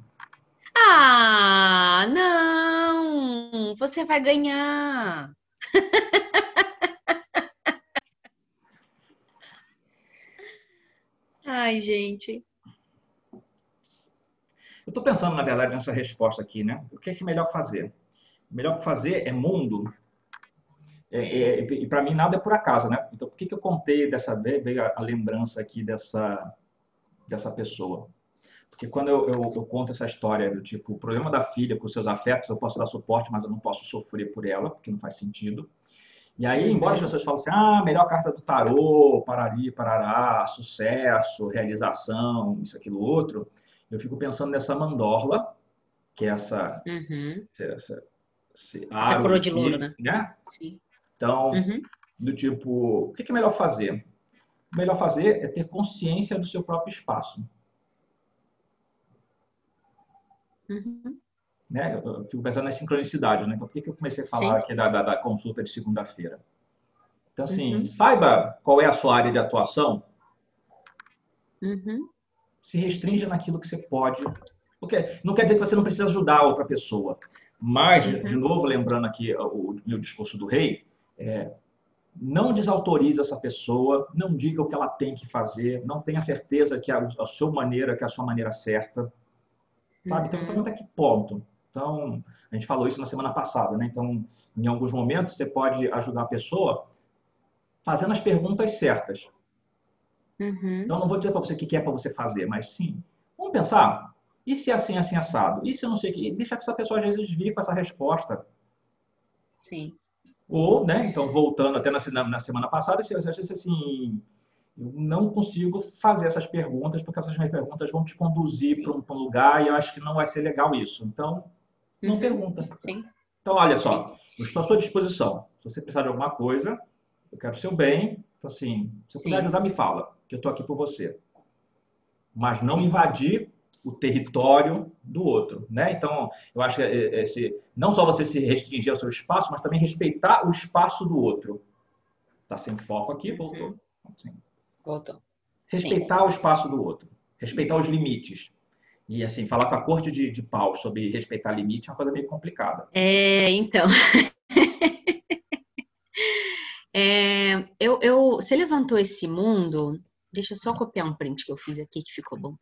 Ah, não! Você vai ganhar. Ai, gente. Eu estou pensando, na verdade, nessa resposta aqui, né? O que é que é melhor fazer? O melhor fazer é mundo. É, é, e para mim nada é por acaso, né? Então por que, que eu contei dessa vez, veio a, a lembrança aqui dessa, dessa pessoa? Porque quando eu, eu, eu, conto essa história do tipo, o problema da filha com seus afetos, eu posso dar suporte, mas eu não posso sofrer por ela, porque não faz sentido. E aí, embora as pessoas falem assim, ah, melhor carta do tarô, parari, parará, sucesso, realização, isso, aquilo, outro, eu fico pensando nessa mandorla, que é essa... Uhum. essa, esse essa coroa de louro, né? né? Sim. Então, Uhum. do tipo, o que é melhor fazer? O melhor fazer é ter consciência do seu próprio espaço. Uhum. né? Eu fico pensando nas sincronicidades, né? Então, por que, que eu comecei a falar Sim. aqui da, da, da consulta de segunda-feira? Então, assim, Uhum. saiba qual é a sua área de atuação, Uhum. Se restringe naquilo que você pode. Porque não quer dizer que você não precisa ajudar a outra pessoa. Mas, Uhum. de novo, lembrando aqui o meu discurso do rei, é, não desautorize essa pessoa, não diga o que ela tem que fazer, não tenha certeza que a, a sua maneira, que é a sua maneira certa. Sabe? Então, Uhum. então, até que ponto? Então, a gente falou isso na semana passada, né? Então, em alguns momentos, você pode ajudar a pessoa fazendo as perguntas certas. Uhum. Então, não vou dizer para você o que é para você fazer, mas sim, vamos pensar. E se é assim, assim, assado? E se eu não sei o que? Deixa que essa pessoa às vezes vir com essa resposta. Sim. Ou, né? Então, voltando até na, semana passada, se você disse assim, eu não consigo fazer essas perguntas, porque essas minhas perguntas vão te conduzir para um, um lugar e eu acho que não vai ser legal isso. Então, não Uhum. pergunta. Sim. Então, olha só, eu estou à sua disposição. Se você precisar de alguma coisa, eu quero o seu bem. Então, assim, se eu puder Sim. ajudar, me fala, que eu estou aqui por você. Mas não Sim. invadir o território do outro, né? Então, eu acho que é- é esse, não só você se restringir ao seu espaço, mas também respeitar o espaço do outro. Tá sem foco aqui, voltou. Assim, Voltou. respeitar o espaço do outro, respeitar os limites. E assim, falar com a corte de, de pau sobre respeitar limite é uma coisa meio complicada. É, então. É, eu, eu, você levantou esse mundo. Deixa eu só copiar um print que eu fiz aqui que ficou bom.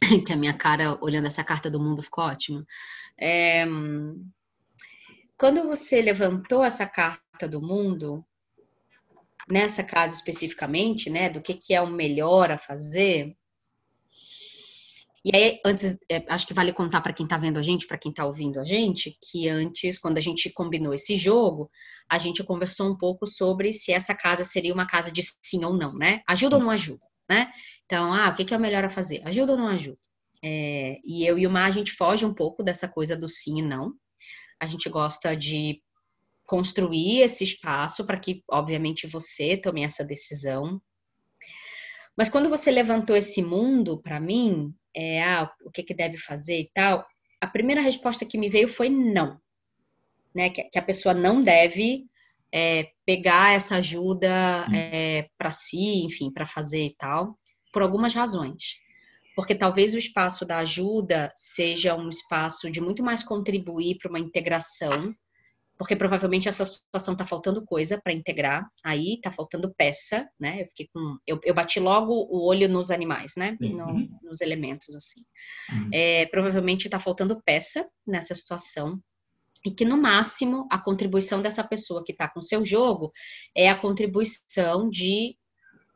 Que a minha cara olhando essa carta do mundo ficou ótima. É, quando você levantou essa carta do mundo, nessa casa especificamente, né, do que, que é o melhor a fazer. E aí, antes, é, acho que vale contar para quem está vendo a gente, para quem está ouvindo a gente, que antes, quando a gente combinou esse jogo, a gente conversou um pouco sobre se essa casa seria uma casa de sim ou não, né? Ajuda ou não ajuda, né? Então, ah, o que, que é melhor a fazer? Ajuda ou não ajuda? É, e eu e o Mar, a gente foge um pouco dessa coisa do sim e não. A gente gosta de construir esse espaço para que, obviamente, você tome essa decisão. Mas quando você levantou esse mundo para mim, é, ah, o que, que deve fazer e tal, a primeira resposta que me veio foi não. Né? Que, que a pessoa não deve é, pegar essa ajuda é, para si, enfim, para fazer e tal, por algumas razões. Porque talvez o espaço da ajuda seja um espaço de muito mais contribuir para uma integração, porque provavelmente essa situação tá faltando coisa para integrar, aí tá faltando peça, né? Eu fiquei com. Eu, eu bati logo o olho nos animais, né? No- Uhum. Nos elementos, assim. Uhum. É, provavelmente tá faltando peça nessa situação. E que no máximo a contribuição dessa pessoa que está com seu jogo é a contribuição de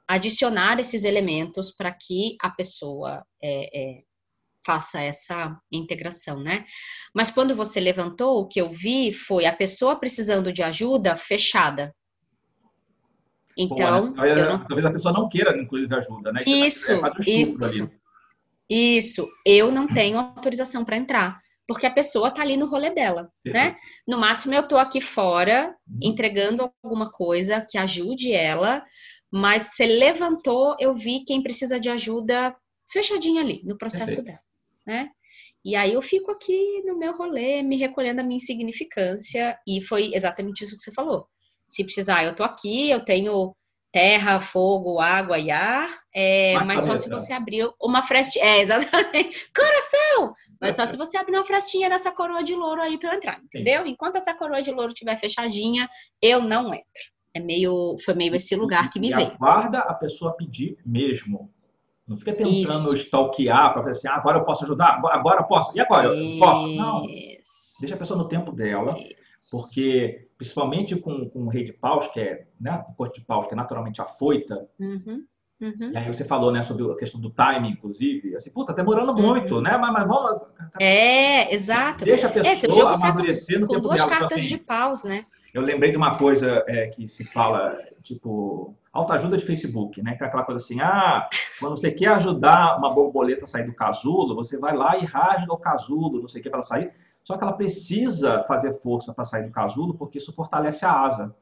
adicionar esses elementos para que a pessoa é, é, faça essa integração, né? Mas quando você levantou, o que eu vi foi a pessoa precisando de ajuda fechada. Então, Pô, né? eu não Talvez a pessoa não queira, inclusive, ajuda, né? Isso, é, um estupro isso. Isso, eu não tenho autorização para entrar, porque a pessoa tá ali no rolê dela, né? No máximo eu tô aqui fora Uhum. entregando alguma coisa que ajude ela, mas você levantou, eu vi quem precisa de ajuda fechadinha ali no processo Perfeito. dela, né? E aí eu fico aqui no meu rolê, me recolhendo a minha insignificância. E foi exatamente isso que você falou. Se precisar, eu tô aqui, eu tenho terra, fogo, água e ar. É, mas só se você abrir uma frestinha. É, exatamente. Coração! Mas só se você abrir uma frestinha dessa coroa de louro aí para eu entrar, entendeu? Enquanto essa coroa de louro estiver fechadinha, eu não entro. É meio, foi meio esse lugar que me e veio. Aguarda a pessoa pedir mesmo. Não fica tentando Isso. stalkear para ver assim, ah, agora eu posso ajudar, agora eu posso. E agora? Eu posso? Não. Deixa a pessoa no tempo dela, Isso. porque principalmente com, com o rei de paus, que é, né, o corte de paus, que é naturalmente afoita, uhum. Uhum. E aí você falou, né, sobre a questão do timing, inclusive, assim, puta, tá demorando uhum. muito, né? Mas, mas vamos. É, exato. Deixa a pessoa é, amadurecer com, no tempo com duas dela, cartas assim, de paus, né? Eu lembrei de uma coisa é, que se fala, tipo, autoajuda de Facebook, né? Que é aquela coisa assim, ah, quando você quer ajudar uma borboleta a sair do casulo, você vai lá e rasga o casulo, não sei o que, para ela sair. Só que ela precisa fazer força para sair do casulo, porque isso fortalece a asa.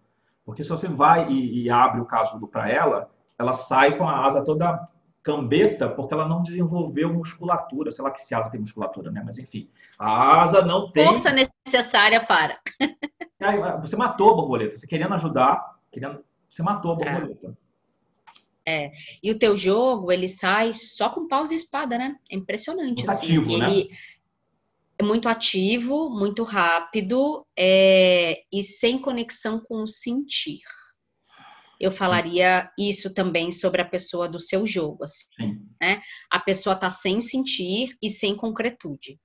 Porque se você vai e, e abre o casulo para ela, ela sai com a asa toda cambeta porque ela não desenvolveu musculatura. Sei lá que se asa tem musculatura, né? Mas enfim, a asa não tem. Força necessária para. você matou a borboleta. Você querendo ajudar, querendo... você matou a é. borboleta. É. E o teu jogo, ele sai só com pausa e espada, né? É impressionante. Muito assim. ativo, né? Ele é muito ativo, muito rápido é... e sem conexão com o sentir eu falaria isso também sobre a pessoa do seu jogo, assim, né? A pessoa tá sem sentir e sem concretude.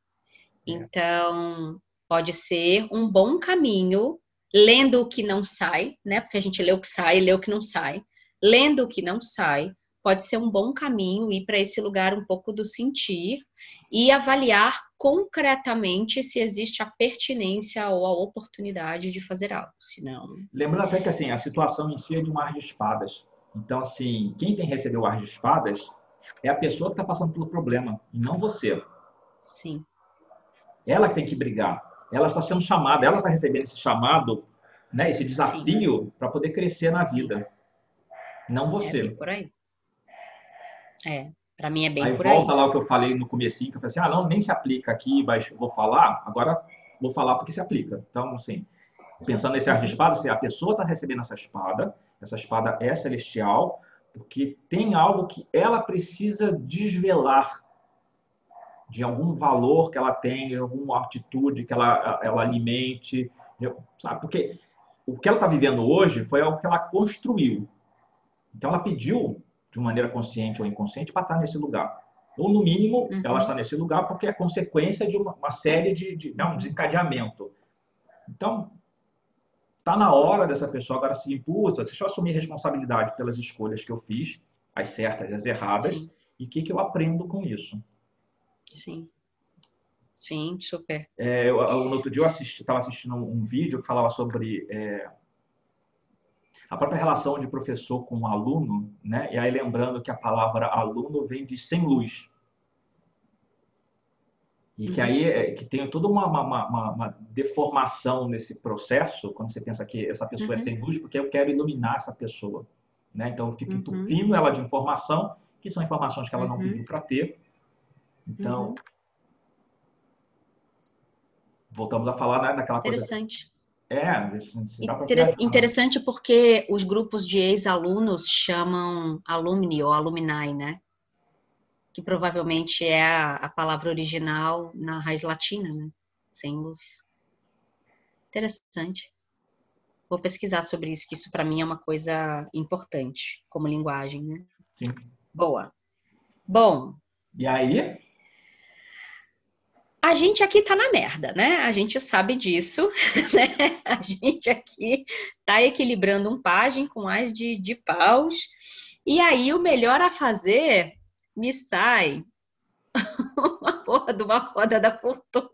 É. Então, pode ser um bom caminho, lendo o que não sai, né? Porque a gente lê o que sai e lê o que não sai. Lendo o que não sai, pode ser um bom caminho ir para esse lugar um pouco do sentir e avaliar concretamente se existe a pertinência ou a oportunidade de fazer algo, senão... Lembrando até que, assim, a situação em si é de um ar de espadas. Então, assim, quem tem que receber o ar de espadas é a pessoa que está passando pelo problema, e não você. Sim. Ela que tem que brigar. Ela está sendo chamada, ela está recebendo esse chamado, né, esse desafio para poder crescer na vida. Não você. É por aí. É. Para mim é bem aí por volta lá o que eu falei no comecinho, que eu falei assim, ah, não, nem se aplica aqui, mas vou falar, agora vou falar porque se aplica. Então, assim, pensando nesse ar de espada, assim, a pessoa está recebendo essa espada, essa espada é celestial, porque tem algo que ela precisa desvelar de algum valor que ela tem, de alguma atitude que ela, ela alimente, sabe? Porque o que ela está vivendo hoje foi algo que ela construiu. Então, ela pediu de maneira consciente ou inconsciente, para estar nesse lugar. Ou, no mínimo, uhum. ela está nesse lugar porque é consequência de uma, uma série de, de né, um desencadeamento. Então, está na hora dessa pessoa agora se impulsa, deixa eu assumir responsabilidade pelas escolhas que eu fiz, as certas e as erradas, Sim. e o que, que eu aprendo com isso. Sim. Sim, super. É, eu, eu, no outro dia eu estava assistindo um vídeo que falava sobre é, a própria relação de professor com aluno, né? E aí lembrando que a palavra aluno vem de sem luz. E que aí é, que tem toda uma, uma, uma, uma, deformação nesse processo, quando você pensa que essa pessoa é uhum. é sem luz, porque eu quero iluminar essa pessoa. Né? Então eu fico uhum. entupindo ela de informação, que são informações que ela não uhum. pediu para ter. Então, uhum. voltamos a falar né, naquela coisa. Interessante. É, Inter interessante porque os grupos de ex-alunos chamam alumni ou alumni, né? Que provavelmente é a, a, palavra original na raiz latina, né? Sem luz. Interessante. Vou pesquisar sobre isso, que isso para mim é uma coisa importante como linguagem, né? Sim. Boa. Bom. E aí? A gente aqui tá na merda, né? A gente sabe disso, né? A gente aqui tá equilibrando um pajem com as de, de paus. E aí, o melhor a fazer me sai uma porra de uma roda da fortuna.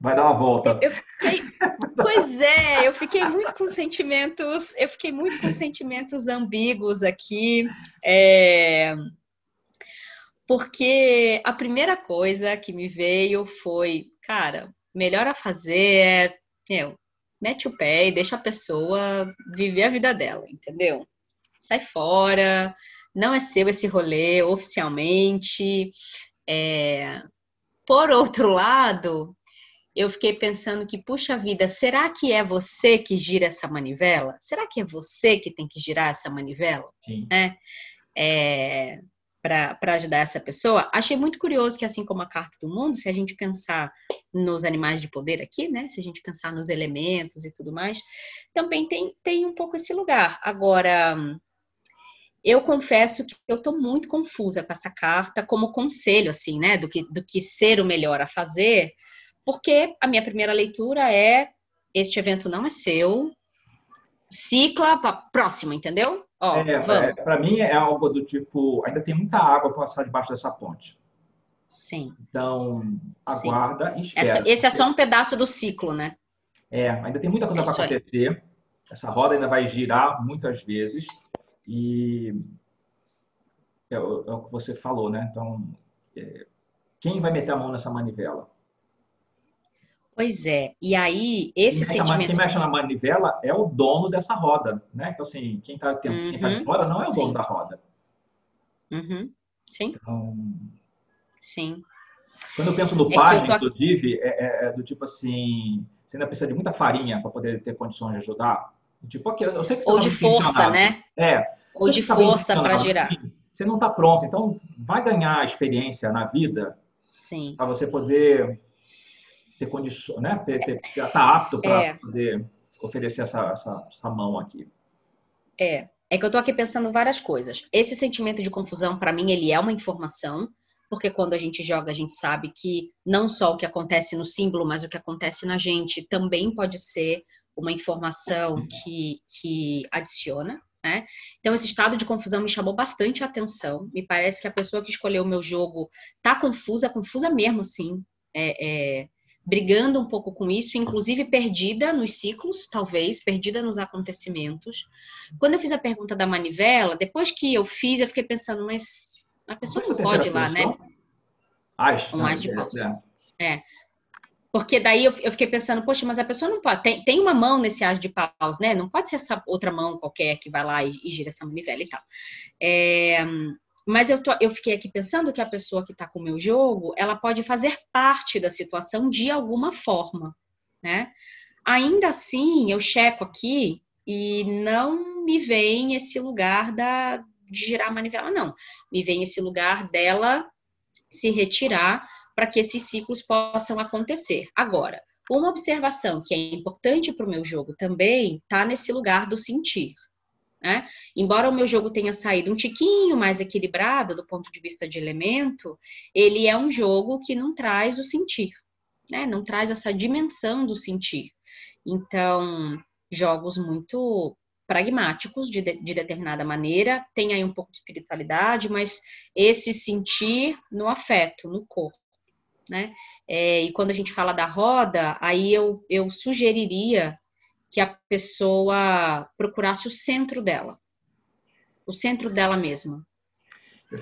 Vai dar uma volta. Fiquei, pois é, eu fiquei muito com sentimentos, eu fiquei muito com sentimentos ambíguos aqui. É, porque a primeira coisa que me veio foi, cara, melhor a fazer é, mete o pé e deixa a pessoa viver a vida dela, entendeu? Sai fora, não é seu esse rolê oficialmente. É... Por outro lado, eu fiquei pensando que, puxa vida, será que é você que gira essa manivela? Será que é você que tem que girar essa manivela? Sim. É, é, para ajudar essa pessoa. Achei muito curioso que, assim como a carta do mundo, se a gente pensar nos animais de poder aqui, né? Se a gente pensar nos elementos e tudo mais, também tem, tem um pouco esse lugar. Agora, eu confesso que eu estou muito confusa com essa carta como conselho, assim, né? Do que, do que ser o melhor a fazer porque a minha primeira leitura é: este evento não é seu, cicla para próxima, entendeu? Ó, é, é para mim é algo do tipo: ainda tem muita água para passar debaixo dessa ponte. Sim. Então, aguarda Sim. e espera. Esse é só um pedaço do ciclo, né? É, ainda tem muita coisa para acontecer. Aí. Essa roda ainda vai girar muitas vezes. E é, é o que você falou, né? Então, é, quem vai meter a mão nessa manivela? Pois é. E aí, esse quem sentimento. Quem mexe na manivela é o dono dessa roda, né? Então, assim, quem está uhum. tá de uhum. fora não é o Sim. dono da roda. Uhum. Sim. Então, Sim. Quando eu penso no é pajem, tô... inclusive, é, é, é, do tipo assim, você ainda precisa de muita farinha para poder ter condições de ajudar. Tipo, aqui, eu sei que você Ou tá de força, né? É. Ou de tá força para girar. Você não está pronto, então vai ganhar experiência na vida para você poder ter condições, né? Ter, ter, tá apto para é. poder oferecer essa, essa, essa mão aqui. É, é que eu tô aqui pensando várias coisas. Esse sentimento de confusão, para mim, ele é uma informação, porque quando a gente joga, a gente sabe que não só o que acontece no símbolo, mas o que acontece na gente também pode ser uma informação que, que adiciona. Né? Então, esse estado de confusão me chamou bastante a atenção. Me parece que a pessoa que escolheu o meu jogo tá confusa, confusa mesmo, sim. É, é, brigando um pouco com isso, inclusive perdida nos ciclos, talvez, perdida nos acontecimentos. Quando eu fiz a pergunta da manivela, depois que eu fiz, eu fiquei pensando, mas a pessoa não pode ir lá, né? Acho. Um mais de paus. É, é. Porque daí eu, fiquei pensando, poxa, mas a pessoa não pode. Tem, tem uma mão nesse as de paus, né? Não pode ser essa outra mão qualquer que vai lá e, e gira essa manivela e tal. É, mas eu, tô, eu fiquei aqui pensando que a pessoa que está com o meu jogo, ela pode fazer parte da situação de alguma forma, né? Ainda assim, eu checo aqui e não me vem esse lugar da, de girar a manivela, não. Me vem esse lugar dela se retirar para que esses ciclos possam acontecer. Agora, uma observação que é importante para o meu jogo também está nesse lugar do sentir. Né? Embora o meu jogo tenha saído um tiquinho mais equilibrado do ponto de vista de elemento, ele é um jogo que não traz o sentir, né? não traz essa dimensão do sentir. Então, jogos muito pragmáticos de, de, de determinada maneira, tem aí um pouco de espiritualidade, mas esse sentir no afeto, no corpo. Né? É, e quando a gente fala da roda, aí eu, eu sugeriria que a pessoa procurasse o centro dela, o centro dela mesma,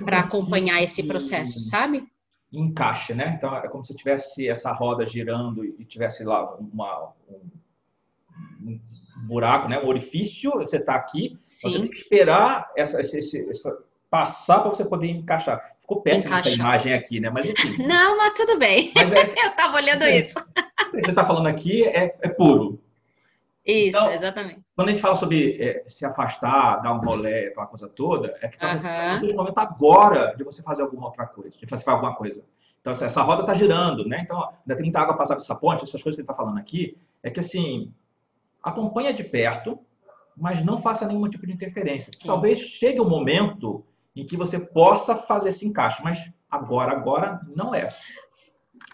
para acompanhar esse processo, sabe? Encaixe, né? Então é como se tivesse essa roda girando e tivesse lá uma, um, um buraco, né? Um orifício. Você está aqui, Sim. você tem que esperar essa, esse, essa passar para você poder encaixar. Ficou péssima essa imagem aqui, né? Mas enfim. Não, mas tudo bem. Mas é, eu estava olhando é, isso. Você está falando aqui é, é puro. Isso, então, exatamente. Quando a gente fala sobre é, se afastar, dar um rolê, aquela coisa toda, é que está uhum. no momento agora de você fazer alguma outra coisa, de fazer alguma coisa. Então, essa roda está girando, né? Então, ainda tem muita água passar dessa ponte, essas coisas que ele está falando aqui, é que assim, acompanha de perto, mas não faça nenhum tipo de interferência. Talvez chegue um momento em que você possa fazer esse encaixe, mas agora, agora não é.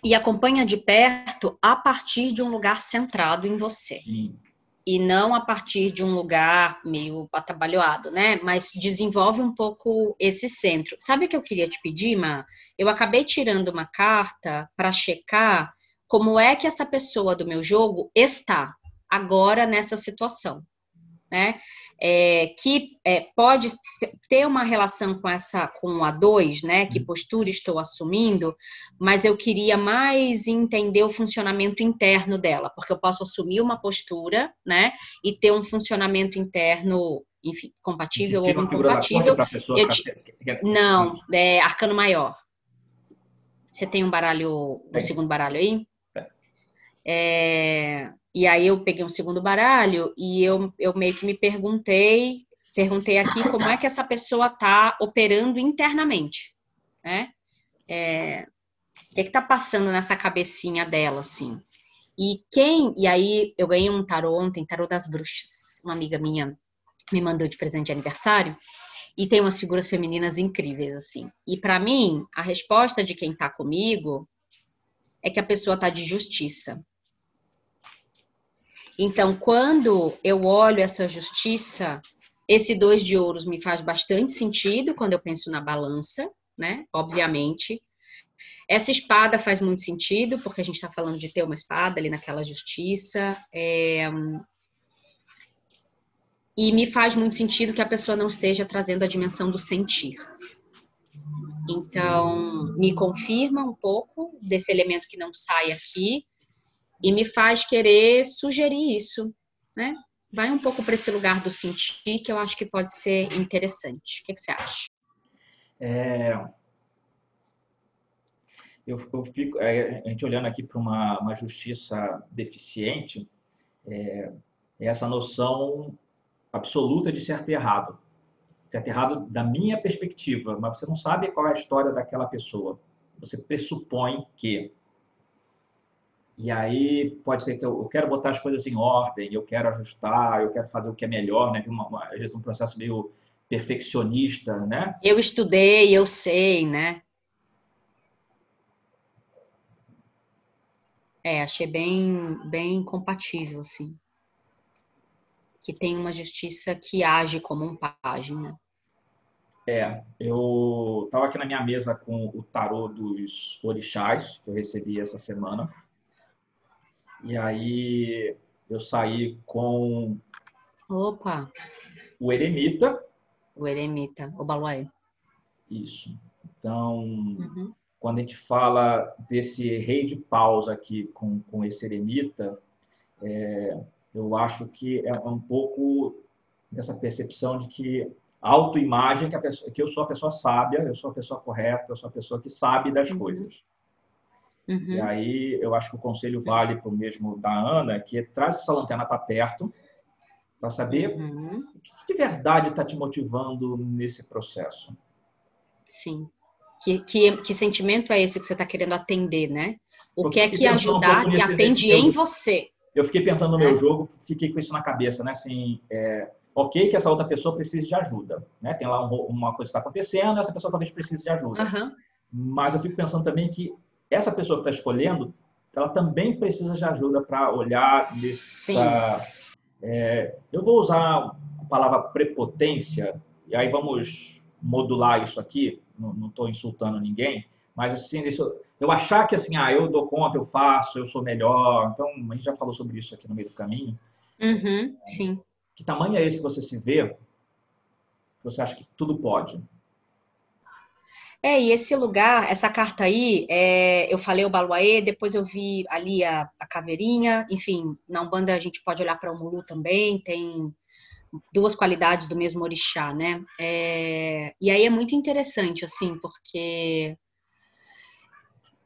E acompanha de perto a partir de um lugar centrado em você. Sim e não a partir de um lugar meio atabalhoado, né? Mas desenvolve um pouco esse centro. Sabe o que eu queria te pedir, Ma? Eu acabei tirando uma carta para checar como é que essa pessoa do meu jogo está agora nessa situação, né? É, que é, pode ter uma relação com essa com a 2, né? Que postura estou assumindo, mas eu queria mais entender o funcionamento interno dela, porque eu posso assumir uma postura, né? E ter um funcionamento interno, enfim, compatível ou incompatível. Te... Não, é arcano maior. Você tem um baralho, o um segundo baralho aí? É, e aí eu peguei um segundo baralho e eu, eu meio que me perguntei, perguntei aqui como é que essa pessoa está operando internamente, né? É, o que está passando nessa cabecinha dela, assim? E quem, e aí eu ganhei um tarô ontem, tarô das bruxas. Uma amiga minha me mandou de presente de aniversário e tem umas figuras femininas incríveis assim. E para mim, a resposta de quem está comigo é que a pessoa está de justiça. Então, quando eu olho essa justiça, esse dois de ouros me faz bastante sentido quando eu penso na balança, né? Obviamente. Essa espada faz muito sentido, porque a gente está falando de ter uma espada ali naquela justiça. É... E me faz muito sentido que a pessoa não esteja trazendo a dimensão do sentir. Então, me confirma um pouco desse elemento que não sai aqui, e me faz querer sugerir isso, né? Vai um pouco para esse lugar do sentir que eu acho que pode ser interessante. O que, que você acha? É, eu, eu, fico, é, a gente olhando aqui para uma, uma, justiça deficiente, é, é, essa noção absoluta de certo e errado. Certo e errado da minha perspectiva, mas você não sabe qual é a história daquela pessoa. Você pressupõe que e aí pode ser que eu, eu, quero botar as coisas em ordem, eu quero ajustar, eu quero fazer o que é melhor, né? Uma, uma, às vezes um processo meio perfeccionista, né? Eu estudei, eu sei, né? É, achei bem, bem compatível, assim. Que tem uma justiça que age como um pajem, né? É, eu estava aqui na minha mesa com o tarô dos orixás, que eu recebi essa semana. E aí eu saí com Opa. o Eremita. O Eremita, o Baluaê. Isso. Então, uhum. quando a gente fala desse rei de paus aqui com, com esse Eremita, é, eu acho que é um pouco dessa percepção de que autoimagem que, pessoa, que eu sou a pessoa sábia, eu sou a pessoa correta, eu sou a pessoa que sabe das uhum. coisas. Uhum. E aí eu acho que o conselho vale para o mesmo da Ana, que é, traz essa lanterna para perto, para saber uhum. o que de verdade está te motivando nesse processo. Sim. Que, que, que sentimento é esse que você está querendo atender, né? O que é que ajudar um que atende em você? Eu fiquei pensando no meu é. jogo, fiquei com isso na cabeça, né? Assim, é, ok que essa outra pessoa precise de ajuda, né? Tem lá um, uma coisa que está acontecendo, essa pessoa talvez precise de ajuda. Uhum. Mas eu fico pensando também que essa pessoa que está escolhendo, ela também precisa de ajuda para olhar nesse. É, eu vou usar a palavra prepotência, e aí vamos modular isso aqui, não estou insultando ninguém, mas assim, isso, eu achar que assim, ah, eu dou conta, eu faço, eu sou melhor, então a gente já falou sobre isso aqui no meio do caminho. Uhum, sim. Que tamanho é esse que você se vê? Você acha que tudo pode? É, e esse lugar, essa carta aí, é, eu falei o Baluaê, depois eu vi ali a, a caveirinha, enfim, na Umbanda a gente pode olhar para o Mulu também, tem duas qualidades do mesmo orixá, né? É, e aí é muito interessante, assim, porque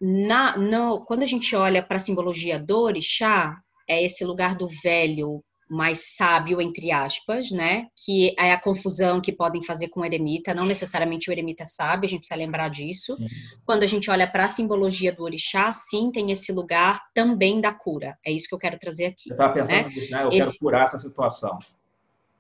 na, no, quando a gente olha para a simbologia do orixá, é esse lugar do velho, mais sábio, entre aspas, né? Que é a confusão que podem fazer com o eremita. Não necessariamente o eremita é sábio, a gente precisa lembrar disso. Sim. Quando a gente olha para a simbologia do orixá, sim, tem esse lugar também da cura. É isso que eu quero trazer aqui. Você está pensando né? nisso, né? Eu esse... quero curar essa situação.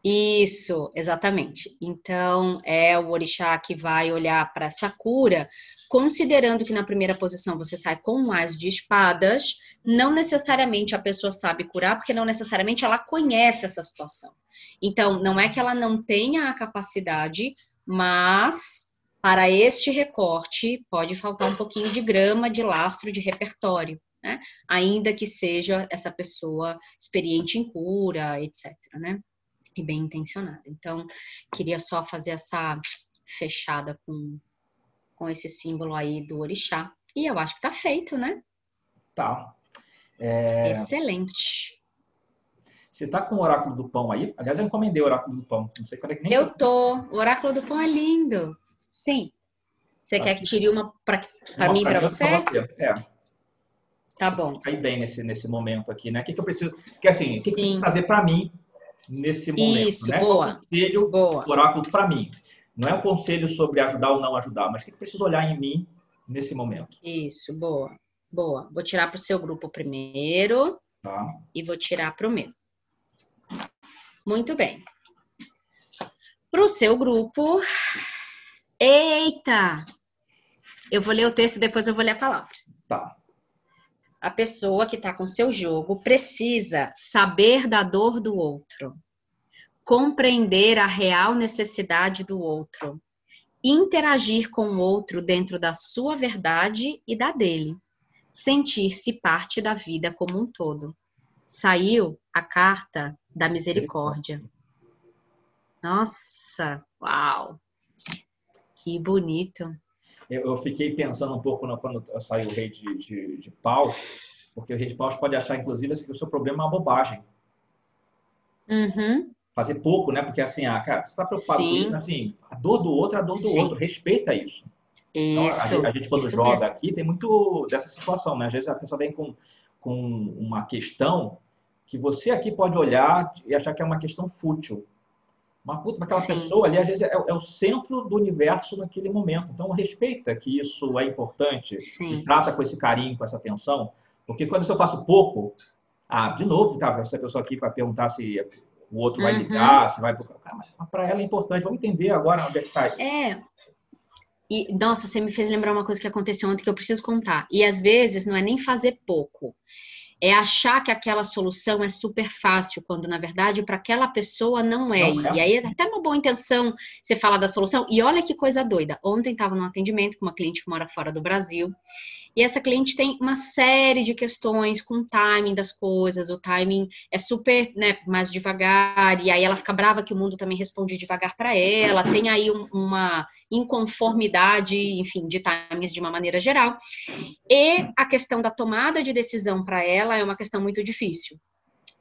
Isso, exatamente. Então, é o orixá que vai olhar para essa cura, considerando que na primeira posição você sai com mais de espadas, não necessariamente a pessoa sabe curar, porque não necessariamente ela conhece essa situação. Então, não é que ela não tenha a capacidade, mas para este recorte pode faltar um pouquinho de grama, de lastro, de repertório. Né? Ainda que seja essa pessoa experiente em cura, etc. Né? e bem intencionada. Então, queria só fazer essa fechada com, com esse símbolo aí do orixá. E eu acho que tá feito, né? Tá. É... Excelente. Você tá com o oráculo do pão aí? Aliás, eu encomendei o oráculo do pão. Não sei quando é que nem. Eu tô. O oráculo do pão é lindo. Sim. Você quer que tire uma para mim e para você? você? É. Tá bom. Cair bem nesse, nesse momento aqui, né? O que, que eu preciso. Porque assim, o que, que eu preciso fazer para mim nesse momento? Isso, né? boa. Conselho, boa. oráculo para mim. Não é um conselho sobre ajudar ou não ajudar, mas o que, eu preciso olhar em mim nesse momento? Isso, boa. Boa. Vou tirar para o seu grupo primeiro. Tá. E vou tirar para o meu. Muito bem. Para o seu grupo. Eita! Eu vou ler o texto e depois eu vou ler a palavra. Tá. A pessoa que está com seu jogo precisa saber da dor do outro, compreender a real necessidade do outro, interagir com o outro dentro da sua verdade e da dele, sentir-se parte da vida como um todo. Saiu a carta da misericórdia. Nossa, uau! Que bonito. Eu, fiquei pensando um pouco quando saiu o rei de, de, de paus, porque o rei de paus pode achar, inclusive, que o seu problema é uma bobagem. Uhum. Fazer pouco, né? Porque assim, ah, cara, você está preocupado Sim. com isso, assim, a dor do outro é a dor do Sim. outro, respeita isso. Então, isso. Então, a, gente, quando joga mesmo. aqui, tem muito dessa situação, né? Às vezes a pessoa vem com, com uma questão que você aqui pode olhar e achar que é uma questão fútil. Mas puta, aquela Sim. pessoa ali, às vezes, é, é, o centro do universo naquele momento. Então, respeita que isso é importante Sim. e trata com esse carinho, com essa atenção. Porque quando eu faço pouco, ah, de novo, tá, essa pessoa aqui para perguntar se o outro vai uhum. ligar, se vai. Ah, mas para ela é importante. Vamos entender agora onde é que está. É. E, nossa, você me fez lembrar uma coisa que aconteceu ontem que eu preciso contar. E às vezes não é nem fazer pouco é achar que aquela solução é super fácil, quando na verdade para aquela pessoa não é. Não é. E aí é até uma boa intenção você falar da solução. E olha que coisa doida. Ontem estava num atendimento com uma cliente que mora fora do Brasil. E essa cliente tem uma série de questões com o timing das coisas, o timing é super, né, mais devagar, e aí ela fica brava que o mundo também responde devagar para ela, tem aí um, uma inconformidade, enfim, de timings de uma maneira geral. E a questão da tomada de decisão para ela é uma questão muito difícil.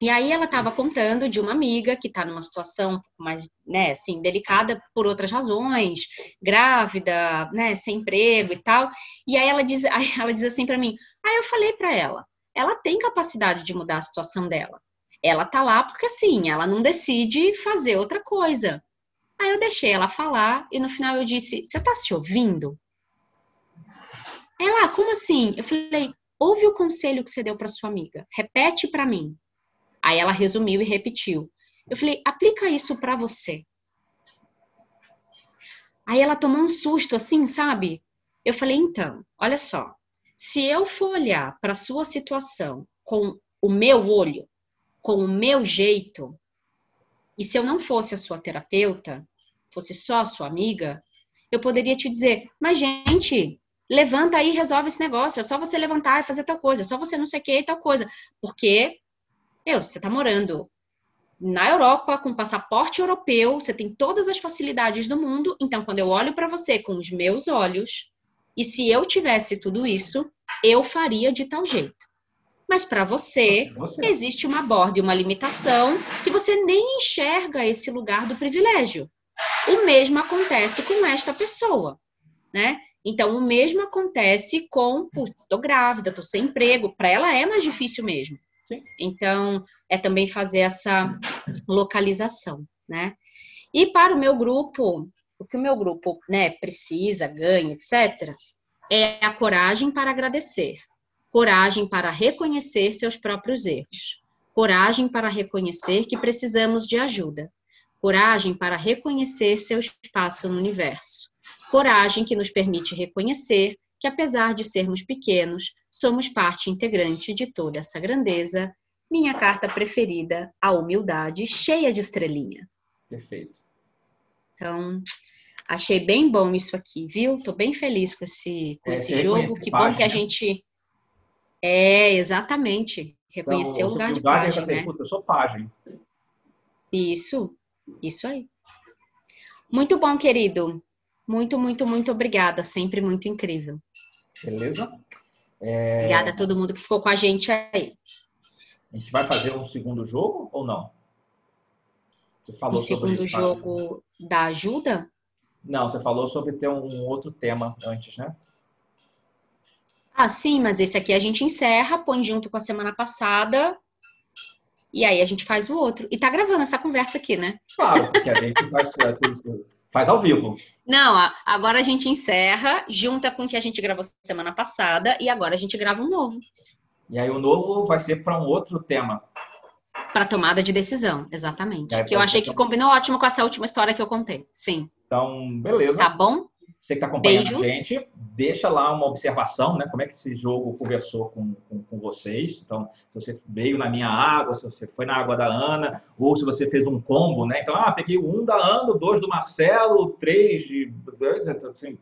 E aí ela estava contando de uma amiga que está numa situação mais, né, assim, delicada por outras razões, grávida, né, sem emprego e tal. E aí ela diz, aí ela diz assim para mim: "Aí eu falei para ela, ela tem capacidade de mudar a situação dela. Ela tá lá porque assim, ela não decide fazer outra coisa. Aí eu deixei ela falar e no final eu disse: "Você tá se ouvindo?" Ela, como assim? Eu falei: "Ouve o conselho que você deu para sua amiga. Repete para mim." Aí ela resumiu e repetiu. Eu falei, aplica isso para você. Aí ela tomou um susto assim, sabe? Eu falei, então, olha só. Se eu for olhar para sua situação com o meu olho, com o meu jeito, e se eu não fosse a sua terapeuta, fosse só a sua amiga, eu poderia te dizer, mas gente, levanta aí e resolve esse negócio, é só você levantar e fazer tal coisa, é só você não sei o que e tal coisa. Porque meu, você está morando na Europa com passaporte europeu, você tem todas as facilidades do mundo. Então, quando eu olho para você com os meus olhos, e se eu tivesse tudo isso, eu faria de tal jeito. Mas para você, você, existe uma borda e uma limitação que você nem enxerga esse lugar do privilégio. O mesmo acontece com esta pessoa, né? Então, o mesmo acontece com, tô grávida, tô sem emprego, para ela é mais difícil mesmo. Então, é também fazer essa localização, né? E para o meu grupo, o que o meu grupo né, precisa, ganha, etc., é a coragem para agradecer, coragem para reconhecer seus próprios erros, coragem para reconhecer que precisamos de ajuda, coragem para reconhecer seu espaço no universo, coragem que nos permite reconhecer que, apesar de sermos pequenos, somos parte integrante de toda essa grandeza. Minha carta preferida, a humildade, cheia de estrelinha. Perfeito. Então, achei bem bom isso aqui, viu? Tô bem feliz com esse, com é, esse jogo. Que página, bom que a gente. É, exatamente. Reconhecer então, o lugar de página. Né? Puta, eu sou página. Isso. Isso aí. Muito bom, querido. Muito, muito, muito obrigada. Sempre muito incrível. Beleza? É... Obrigada a todo mundo que ficou com a gente aí. A gente vai fazer um segundo jogo ou não? Você falou o segundo jogo da ajuda? Não, você falou sobre ter um outro tema antes, né? Ah, sim, mas esse aqui a gente encerra, põe junto com a semana passada e aí a gente faz o outro. E tá gravando essa conversa aqui, né? Claro, porque a gente faz, faz ao vivo. Não, agora a gente encerra, junta com o que a gente gravou semana passada e agora a gente grava um novo. E aí o novo vai ser para um outro tema. Para tomada de decisão, exatamente. que eu achei que combinou ótimo com essa última história que eu contei. Sim. Então, beleza. Tá bom? Você que está acompanhando Beijos. a gente, deixa lá uma observação, né? Como é que esse jogo conversou com, com, com, vocês. Então, se você veio na minha água, se você foi na água da Ana, ou se você fez um combo, né? Então, ah, peguei um da Ana, dois do Marcelo, três de. Assim,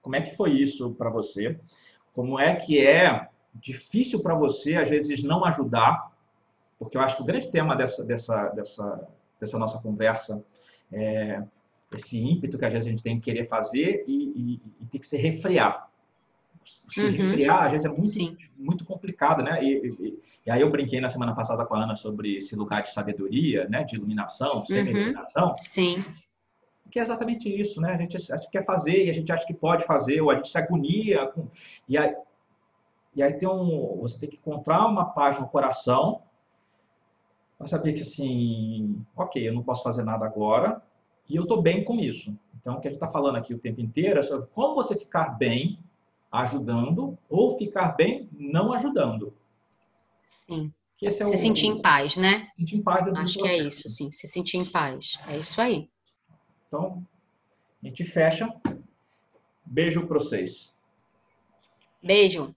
como é que foi isso para você? Como é que é difícil para você, às vezes, não ajudar? Porque eu acho que o grande tema dessa, dessa, dessa, dessa nossa conversa é esse ímpeto que às vezes a gente tem que querer fazer e, e, e tem que se refrear. Se uhum. refrear, às vezes, é muito, muito complicado, né? E, e, aí eu brinquei na semana passada com a Ana sobre esse lugar de sabedoria, né? De iluminação, uhum. semi-iluminação. Uhum. Sim. Que é exatamente isso, né? A gente, a gente quer fazer e a gente acha que pode fazer, ou a gente se agonia. Com... E, aí, e aí tem um, você tem que encontrar uma paz no coração para saber que, assim, ok, eu não posso fazer nada agora, e eu estou bem com isso. Então, o que a gente está falando aqui o tempo inteiro é sobre como você ficar bem ajudando ou ficar bem não ajudando. Sim. É se o, sentir em paz, né? Se sentir em paz. É Acho que é isso, sim. Se sentir em paz. É isso aí. Então, a gente fecha. Beijo para vocês. Beijo.